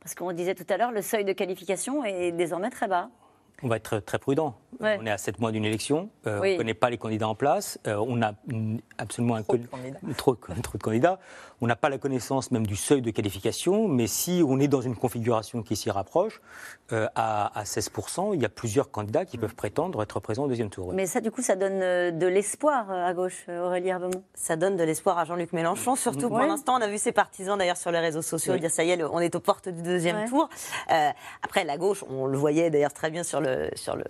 Parce qu'on disait tout à l'heure, le seuil de qualification est désormais très bas. On va être très prudent. On est à 7 mois d'une élection, euh, on ne connaît pas les candidats en place, euh, on a absolument trop, un de candidats. Trop, trop, de candidats. On n'a pas la connaissance même du seuil de qualification, mais si on est dans une configuration qui s'y rapproche, euh, à, 16%, il y a plusieurs candidats qui peuvent prétendre être présents au deuxième tour. Mais ça, du coup, ça donne de l'espoir à gauche, Aurélie Herbemont Ça donne de l'espoir à Jean-Luc Mélenchon, surtout pour l'instant. On a vu ses partisans d'ailleurs sur les réseaux sociaux dire ça y est, on est aux portes du deuxième tour. après, la gauche, on le voyait d'ailleurs très bien sur le, sur le,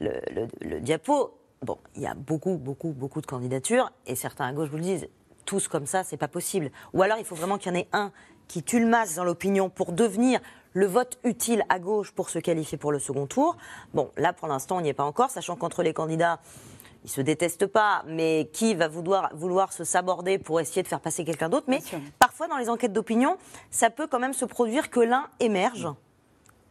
le, diapo, bon, il y a beaucoup, beaucoup, beaucoup de candidatures, et certains à gauche vous le disent, tous comme ça, c'est pas possible. Ou alors il faut vraiment qu'il y en ait un qui tue le masque dans l'opinion pour devenir le vote utile à gauche pour se qualifier pour le second tour. Bon, là pour l'instant on n'y est pas encore, sachant qu'entre les candidats, ils se détestent pas, mais qui va vouloir, vouloir se saborder pour essayer de faire passer quelqu'un d'autre? Mais parfois dans les enquêtes d'opinion, ça peut quand même se produire que l'un émerge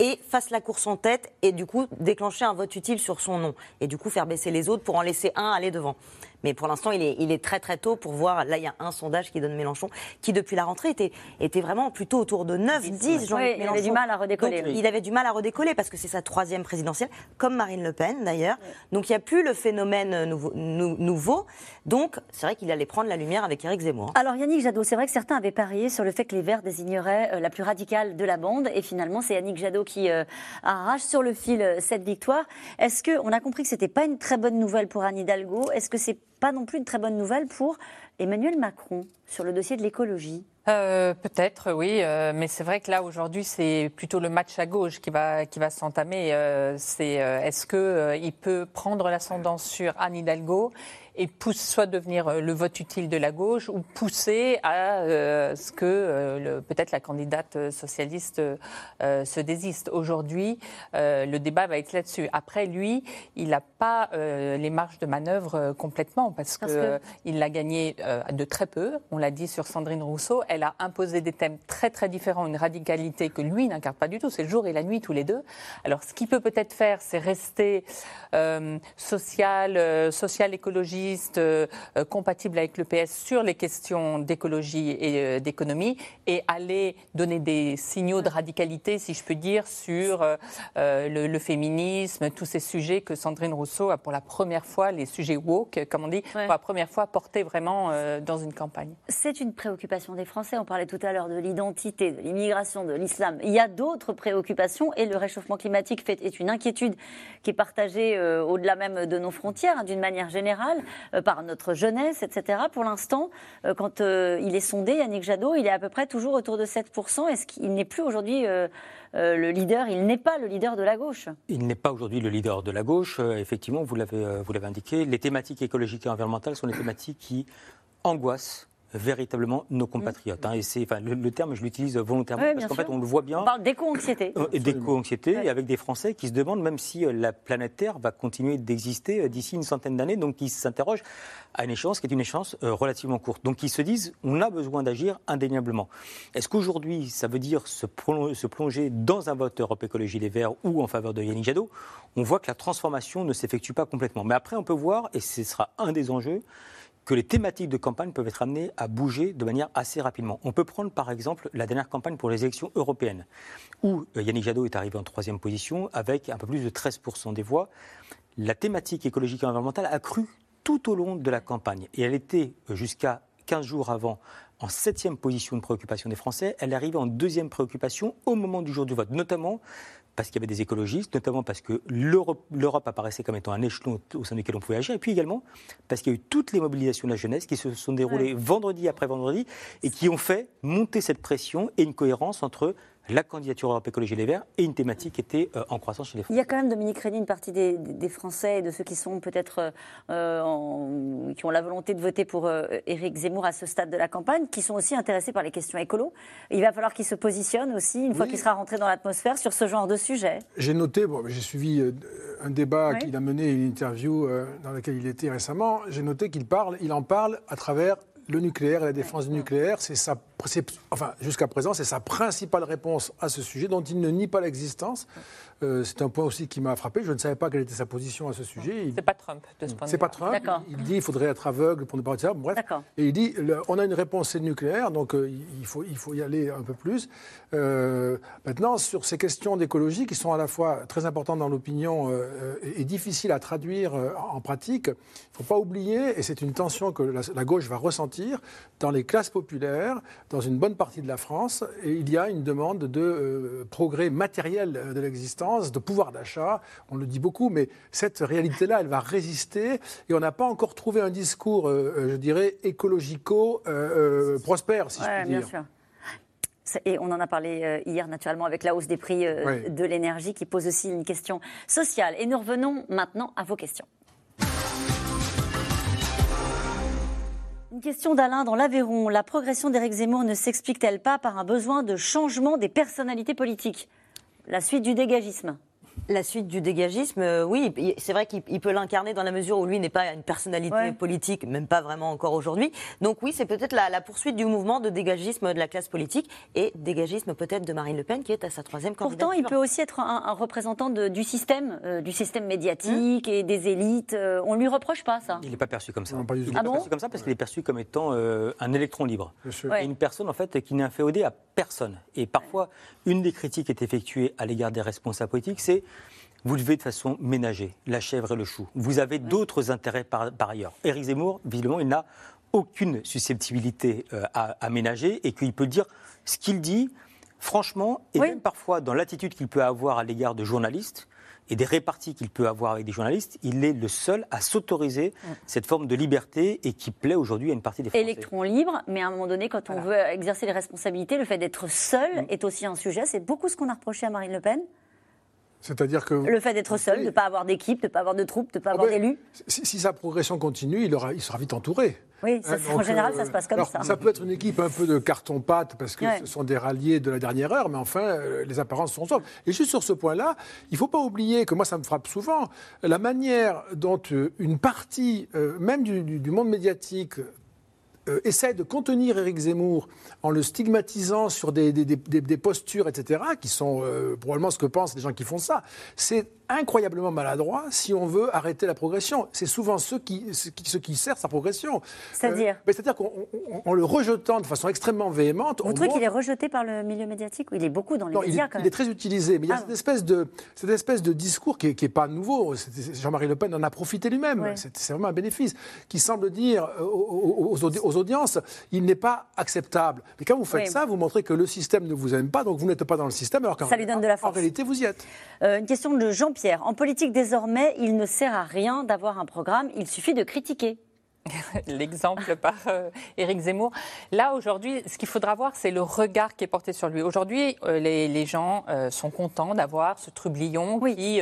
et fasse la course en tête et du coup déclencher un vote utile sur son nom et du coup faire baisser les autres pour en laisser un aller devant. Mais pour l'instant, il est, il est très très tôt pour voir. Là, il y a un sondage qui donne Mélenchon, qui depuis la rentrée était, était vraiment plutôt autour de 9, 10. Jean il avait du mal à redécoller. Il avait du mal à redécoller parce que c'est sa troisième présidentielle, comme Marine Le Pen d'ailleurs. Donc il n'y a plus le phénomène nouveau. nouveau. Donc c'est vrai qu'il allait prendre la lumière avec Éric Zemmour. Alors Yannick Jadot, c'est vrai que certains avaient parié sur le fait que les Verts désigneraient euh, la plus radicale de la bande. Et finalement, c'est Yannick Jadot qui euh, arrache sur le fil euh, cette victoire. Est-ce qu'on a compris que ce n'était pas une très bonne nouvelle pour Anne Hidalgo Est-ce que c'est pas non plus une très bonne nouvelle pour Emmanuel Macron sur le dossier de l'écologie? Euh, Peut-être, oui, mais c'est vrai que là aujourd'hui c'est plutôt le match à gauche qui va qui va s'entamer. C'est est-ce que il peut prendre l'ascendant sur Anne Hidalgo? Et pousse soit devenir euh, le vote utile de la gauche ou pousser à euh, ce que euh, peut-être la candidate socialiste se désiste. Aujourd'hui, le débat va être là-dessus. Après, lui, il n'a pas les marges de manœuvre complètement parce, qu'il l'a gagné de très peu. On l'a dit sur Sandrine Rousseau, elle a imposé des thèmes très très différents, une radicalité que lui n'incarne pas du tout. C'est le jour et la nuit tous les deux. Alors, ce qu'il peut peut-être faire, c'est rester social, social écologie euh, compatible avec le PS sur les questions d'écologie et euh, d'économie et aller donner des signaux de radicalité, si je peux dire, sur euh, le, féminisme, tous ces sujets que Sandrine Rousseau a pour la première fois, les sujets woke, comme on dit, pour la première fois porté vraiment dans une campagne. C'est une préoccupation des Français. On parlait tout à l'heure de l'identité, de l'immigration, de l'islam. Il y a d'autres préoccupations et le réchauffement climatique fait, est une inquiétude qui est partagée au-delà même de nos frontières, hein, d'une manière générale, par notre jeunesse, etc. Pour l'instant, quand il est sondé, Yannick Jadot, il est à peu près toujours autour de 7%. Est-ce qu'il n'est plus aujourd'hui euh, le leader, il n'est pas le leader de la gauche. Il n'est pas aujourd'hui le leader de la gauche. Euh, effectivement, vous l'avez, euh, indiqué, les thématiques écologiques et environnementales sont des thématiques qui angoissent véritablement nos compatriotes. Hein. et c'est, enfin, le, terme, je l'utilise volontairement parce qu'en fait, on le voit bien. On parle d'éco-anxiété. Euh, d'éco-anxiété, et avec des Français qui se demandent même si euh, la planète Terre va continuer d'exister euh, d'ici une centaine d'années, donc qui s'interrogent à une échéance qui est une échéance relativement courte. Donc ils se disent, on a besoin d'agir indéniablement. Est-ce qu'aujourd'hui, ça veut dire se, se plonger dans un vote Europe Écologie Les Verts ou en faveur de Yannick Jadot? On voit que la transformation ne s'effectue pas complètement. Mais après, on peut voir, et ce sera un des enjeux, que les thématiques de campagne peuvent être amenées à bouger de manière assez rapidement. On peut prendre par exemple la dernière campagne pour les élections européennes, où euh, Yannick Jadot est arrivé en troisième position avec un peu plus de 13% des voix. La thématique écologique et environnementale a cru tout au long de la campagne et elle était euh, jusqu'à 15 jours avant en septième position de préoccupation des Français. Elle est arrivée en deuxième préoccupation au moment du jour du vote, notamment parce qu'il y avait des écologistes, notamment parce que l'Europe apparaissait comme étant un échelon au sein duquel on pouvait agir, et puis également parce qu'il y a eu toutes les mobilisations de la jeunesse qui se sont déroulées vendredi après vendredi et qui ont fait monter cette pression et une cohérence entre la candidature Europe Écologie Les Verts et une thématique qui était euh, en croissance chez les Français. Il y a quand même, Dominique Rény, une partie des, Français et de ceux qui sont peut-être euh, qui ont la volonté de voter pour euh, Éric Zemmour à ce stade de la campagne, qui sont aussi intéressés par les questions écolo. Il va falloir qu'ils se positionnent aussi, une fois qu'il sera rentré dans l'atmosphère, sur ce genre de sujet. J'ai noté, bon, j'ai suivi un débat qu'il a mené, une interview dans laquelle il était récemment. J'ai noté qu'il parle, il en parle à travers le nucléaire et la défense du nucléaire, c'est sa, enfin, jusqu'à présent, c'est sa principale réponse à ce sujet dont il ne nie pas l'existence. Euh, c'est un point aussi qui m'a frappé. Je ne savais pas quelle était sa position à ce sujet. C'est pas Trump de ce point de vue. C'est pas Trump. Il, dit qu'il faudrait être aveugle pour ne pas dire. Bref. Et il dit on a une réponse c'est le nucléaire, donc euh, il, faut, il faut y aller un peu plus. Euh, maintenant, sur ces questions d'écologie qui sont à la fois très importantes dans l'opinion et, difficiles à traduire en pratique, il ne faut pas oublier, et c'est une tension que la, gauche va ressentir, dans les classes populaires, dans une bonne partie de la France, et il y a une demande de progrès matériel de l'existence de pouvoir d'achat. On le dit beaucoup, mais cette réalité-là, elle va résister. Et on n'a pas encore trouvé un discours, euh, euh, je dirais, écologico-prospère, euh, si je puis dire. Bien sûr. Et on en a parlé hier naturellement avec la hausse des prix de l'énergie qui pose aussi une question sociale. Et nous revenons maintenant à vos questions. Une question d'Alain dans l'Aveyron. La progression d'Éric Zemmour ne s'explique-t-elle pas par un besoin de changement des personnalités politiques? La suite du dégagisme la suite du dégagisme, euh, oui, c'est vrai qu'il peut l'incarner dans la mesure où lui n'est pas une personnalité politique, même pas vraiment encore aujourd'hui. Donc oui, c'est peut-être la, poursuite du mouvement de dégagisme de la classe politique et dégagisme peut-être de Marine Le Pen qui est à sa troisième candidature. Pourtant, il peut aussi être un, représentant du système, euh, du système médiatique et des élites. Euh, on lui reproche pas ça. Il n'est pas perçu comme ça. il n'est pas perçu comme ça parce qu'il est perçu comme étant un électron libre. Et une personne en fait qui n'est inféodée à personne. Et parfois, une des critiques qui est effectuée à l'égard des responsables politiques, c'est vous devez de façon ménager la chèvre et le chou. Vous avez d'autres intérêts par, ailleurs. Éric Zemmour, visiblement, il n'a aucune susceptibilité euh, à, ménager et qu'il peut dire ce qu'il dit, franchement, et même parfois dans l'attitude qu'il peut avoir à l'égard de journalistes et des réparties qu'il peut avoir avec des journalistes, il est le seul à s'autoriser cette forme de liberté et qui plaît aujourd'hui à une partie des Français. Électron libre, mais à un moment donné, quand on veut exercer les responsabilités, le fait d'être seul mm. est aussi un sujet. C'est beaucoup ce qu'on a reproché à Marine Le Pen. C'est-à-dire que. Le fait d'être seul, de ne pas avoir d'équipe, de ne pas avoir de troupes, de ne pas ah avoir d'élus. Si, sa progression continue, il, aura, il sera vite entouré. Oui, hein, en général, ça se passe comme alors, ça. Ça peut être une équipe un peu de carton-pâte parce que ce sont des ralliés de la dernière heure, mais enfin, euh, les apparences sont sauf. Et juste sur ce point-là, il ne faut pas oublier que moi, ça me frappe souvent, la manière dont euh, une partie, euh, même du monde médiatique, euh, essaie de contenir Éric Zemmour en le stigmatisant sur des, postures, etc., qui sont euh, probablement ce que pensent les gens qui font ça, c'est incroyablement maladroit si on veut arrêter la progression. C'est souvent ceux qui, ceux qui, servent sa progression. C'est-à-dire euh, C'est-à-dire qu'en le rejetant de façon extrêmement véhémente. Vous trouvez qu'il est rejeté par le milieu médiatique Il est beaucoup dans les médias il, est, il est très utilisé, mais il y a ah. cette, espèce de, cette espèce de discours qui n'est pas nouveau. Jean-Marie Le Pen en a profité lui-même. C'est vraiment un bénéfice. Qui semble dire aux, aux, audiences il n'est pas acceptable. Mais quand vous faites ça, vous montrez que le système ne vous aime pas, donc vous n'êtes pas dans le système, alors qu'en réalité, vous y êtes. Euh, une question de Jean-Pierre. En politique, désormais, il ne sert à rien d'avoir un programme, il suffit de critiquer. l'exemple par euh, Éric Zemmour. Là, aujourd'hui, ce qu'il faudra voir, c'est le regard qui est porté sur lui. Aujourd'hui, euh, les, gens euh, sont contents d'avoir ce trublion qui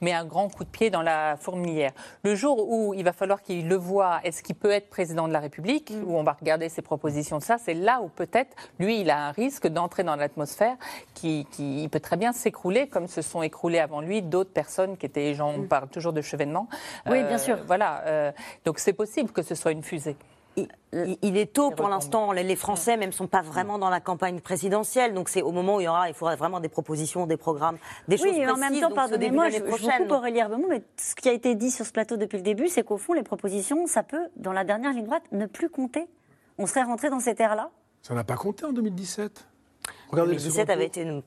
met un grand coup de pied dans la fourmilière. Le jour où il va falloir qu'il le voit, est-ce qu'il peut être président de la République, mm. où on va regarder ses propositions de ça, c'est là où peut-être, lui, il a un risque d'entrer dans l'atmosphère qui, peut très bien s'écrouler, comme se sont écroulés avant lui d'autres personnes qui étaient, on mm. parle toujours de chevènement. Oui, bien sûr. Voilà. donc c'est possible que que ce soit une fusée. Il, est tôt pour l'instant. Les Français même sont pas vraiment dans la campagne présidentielle, donc c'est au moment où il y aura, il faudra vraiment des propositions, des programmes, des choses précises. Oui, en même temps, pardonnez-moi, je, je vous coupe Aurélie Herbemont, mais ce qui a été dit sur ce plateau depuis le début, c'est qu'au fond, les propositions, ça peut, dans la dernière ligne droite, ne plus compter. On serait rentré dans cette ère-là? Ça n'a pas compté en 2017. 2017 avait été une,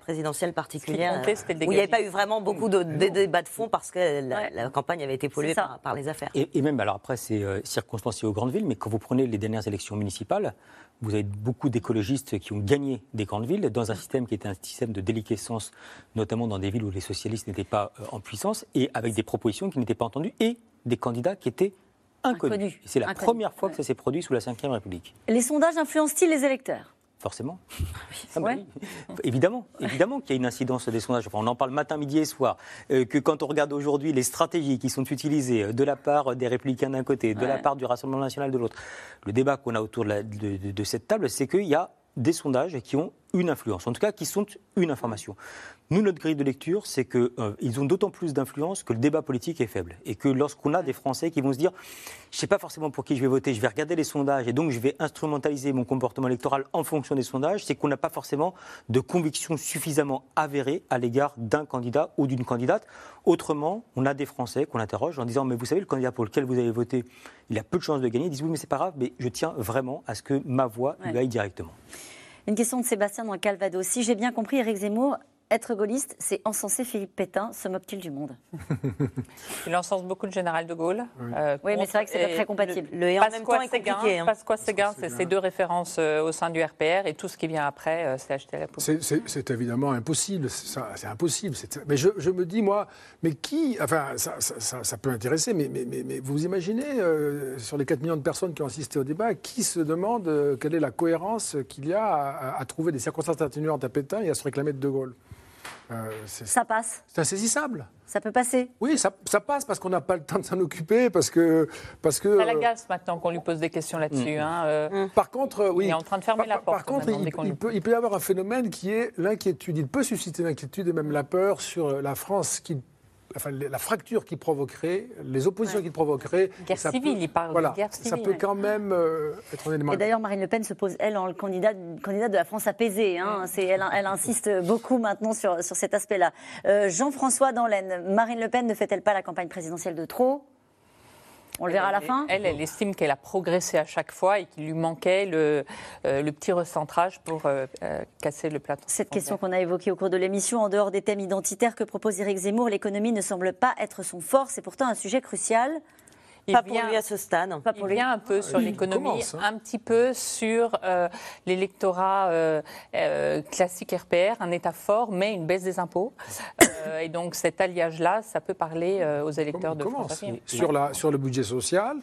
présidentielle particulière où il n'y avait pas eu vraiment beaucoup de, débats de fond parce que la, campagne avait été polluée par, les affaires. Et, même, alors après, c'est euh, circonstancié aux grandes villes, mais quand vous prenez les dernières élections municipales, vous avez beaucoup d'écologistes qui ont gagné des grandes villes dans un système qui était un système de déliquescence, notamment dans des villes où les socialistes n'étaient pas euh, en puissance, et avec des propositions qui n'étaient pas entendues, et des candidats qui étaient inconnus. C'est la première fois que ça s'est produit sous la Ve République. Les sondages influencent-ils les électeurs? Forcément. Ah bah évidemment, évidemment qu'il y a une incidence des sondages. on en parle matin, midi et soir. Euh, que quand on regarde aujourd'hui les stratégies qui sont utilisées euh, de la part des Républicains d'un côté, de la part du Rassemblement national de l'autre, le débat qu'on a autour de cette table, c'est qu'il y a des sondages qui ont une influence, en tout cas qui sont une information. Nous, notre grille de lecture, c'est qu'ils euh, ont d'autant plus d'influence que le débat politique est faible. Et que lorsqu'on a des Français qui vont se dire je ne sais pas forcément pour qui je vais voter, je vais regarder les sondages et donc je vais instrumentaliser mon comportement électoral en fonction des sondages, c'est qu'on n'a pas forcément de conviction suffisamment avérée à l'égard d'un candidat ou d'une candidate. Autrement, on a des Français qu'on interroge en disant mais vous savez, le candidat pour lequel vous avez voté, il a peu de chances de gagner. Ils disent oui, mais c'est pas grave, mais je tiens vraiment à ce que ma voix lui aille directement. Une question de Sébastien dans le Calvados. Si j'ai bien compris, Éric Zemmour être gaulliste, c'est encenser Philippe Pétain. Se moque-t-il du monde Il encense beaucoup le général de Gaulle. Oui, euh, mais c'est vrai que c'est pas très compatible. Le, et en même temps est compliqué. Hein. Pasqua Séguin, c'est ces deux références euh, au sein du RPR et tout ce qui vient après, euh, c'est acheter la poubelle. C'est évidemment impossible. C'est impossible. Mais je, je, me dis, moi, mais qui. Enfin, ça, ça, peut intéresser, mais, mais, mais, vous imaginez, sur les 4 millions de personnes qui ont assisté au débat, qui se demande quelle est la cohérence qu'il y a à, à trouver des circonstances atténuantes à Pétain et à se réclamer de De Gaulle? Euh, ça passe. C'est insaisissable. Ça peut passer. Oui, ça, passe parce qu'on n'a pas le temps de s'en occuper, parce que, parce que. Ça l'agace maintenant qu'on lui pose des questions là-dessus. Mm. Hein, euh. Par contre, oui. Il est en train de fermer la porte. Par contre, il, peut, il, peut, y avoir un phénomène qui est l'inquiétude. Il peut susciter l'inquiétude et même la peur sur la France la fracture qui provoquerait, les oppositions qui provoquerait. Guerre civile, il parle de guerre civile. Ça peut quand même euh, être un élément. Et d'ailleurs, Marine Le Pen se pose, elle, en le candidat, candidat de la France apaisée. Hein. Elle, elle, insiste beaucoup maintenant sur, sur cet aspect-là. Euh, Jean-François Danlaine, Marine Le Pen ne fait-elle pas la campagne présidentielle de trop? On le verra à la fin elle, elle estime qu'elle a progressé à chaque fois et qu'il lui manquait le, euh, le, petit recentrage pour euh, euh, casser le plateau. Cette question qu'on a évoquée au cours de l'émission, en dehors des thèmes identitaires que propose Éric Zemmour, l'économie ne semble pas être son fort. C'est pourtant un sujet crucial pas pour lui à ce stade. Pas pour il vient un peu sur l'économie, hein. un petit peu sur euh, l'électorat euh, euh, classique RPR, un État fort, mais une baisse des impôts. et donc cet alliage-là, ça peut parler aux électeurs de France sur, la, sur le budget social,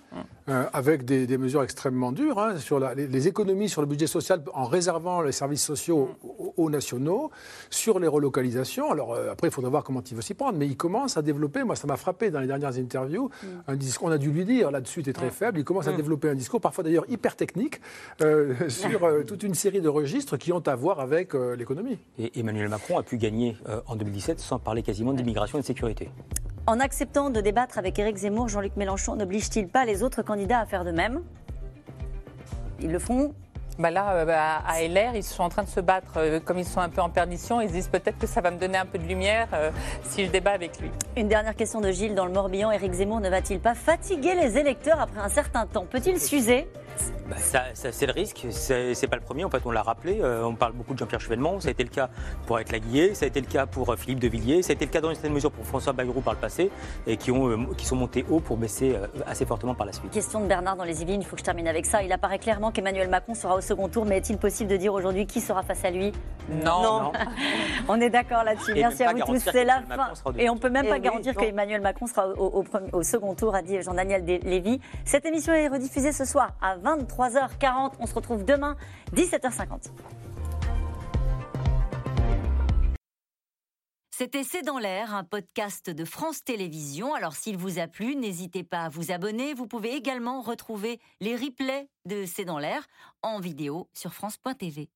hum. avec des, mesures extrêmement dures, hein, sur les, économies sur le budget social en réservant les services sociaux hum. aux, nationaux, sur les relocalisations. Alors après, il faudra voir comment il veut s'y prendre, mais il commence à développer, moi ça m'a frappé dans les dernières interviews, hum. un discours, on a dû lui dire là-dessus est très faible. Il commence à développer un discours, parfois d'ailleurs hyper technique, euh, sur euh, toute une série de registres qui ont à voir avec euh, l'économie. Et Emmanuel Macron a pu gagner en 2017 sans parler quasiment d'immigration et de sécurité. En acceptant de débattre avec Éric Zemmour, Jean-Luc Mélenchon n'oblige-t-il pas les autres candidats à faire de même? Ils le font bah Là, euh, bah, à LR, ils sont en train de se battre. Euh, comme ils sont un peu en perdition, ils se disent peut-être que ça va me donner un peu de lumière euh, si je débat avec lui. Une dernière question de Gilles dans le Morbihan. Éric Zemmour ne va-t-il pas fatiguer les électeurs après un certain temps? Peut-il s'user? Bah, ça, c'est le risque. C'est pas le premier. En fait, on l'a rappelé. Euh, on parle beaucoup de Jean-Pierre Chevènement. Ça a été le cas pour Eric Laguillet. Ça a été le cas pour euh, Philippe de Villiers. Ça a été le cas dans une certaine mesure pour François Bayrou par le passé et qui, ont, euh, qui sont montés haut pour baisser assez fortement par la suite. Question de Bernard dans les Yvelines. Il faut que je termine avec ça. Il apparaît clairement qu'Emmanuel Macron sera au second tour. Mais est-il possible de dire aujourd'hui qui sera face à lui? Non. on est d'accord là-dessus. Merci à vous tous. C'est la fin. Et on peut même pas garantir qu'Emmanuel Macron sera au, au, second tour, a dit Jean-Daniel Lévy. Cette émission est rediffusée ce soir à 23h40. On se retrouve demain, 17h50. C'était C'est dans l'air, un podcast de France Télévisions. Alors s'il vous a plu, n'hésitez pas à vous abonner. Vous pouvez également retrouver les replays de C'est dans l'air en vidéo sur France.tv.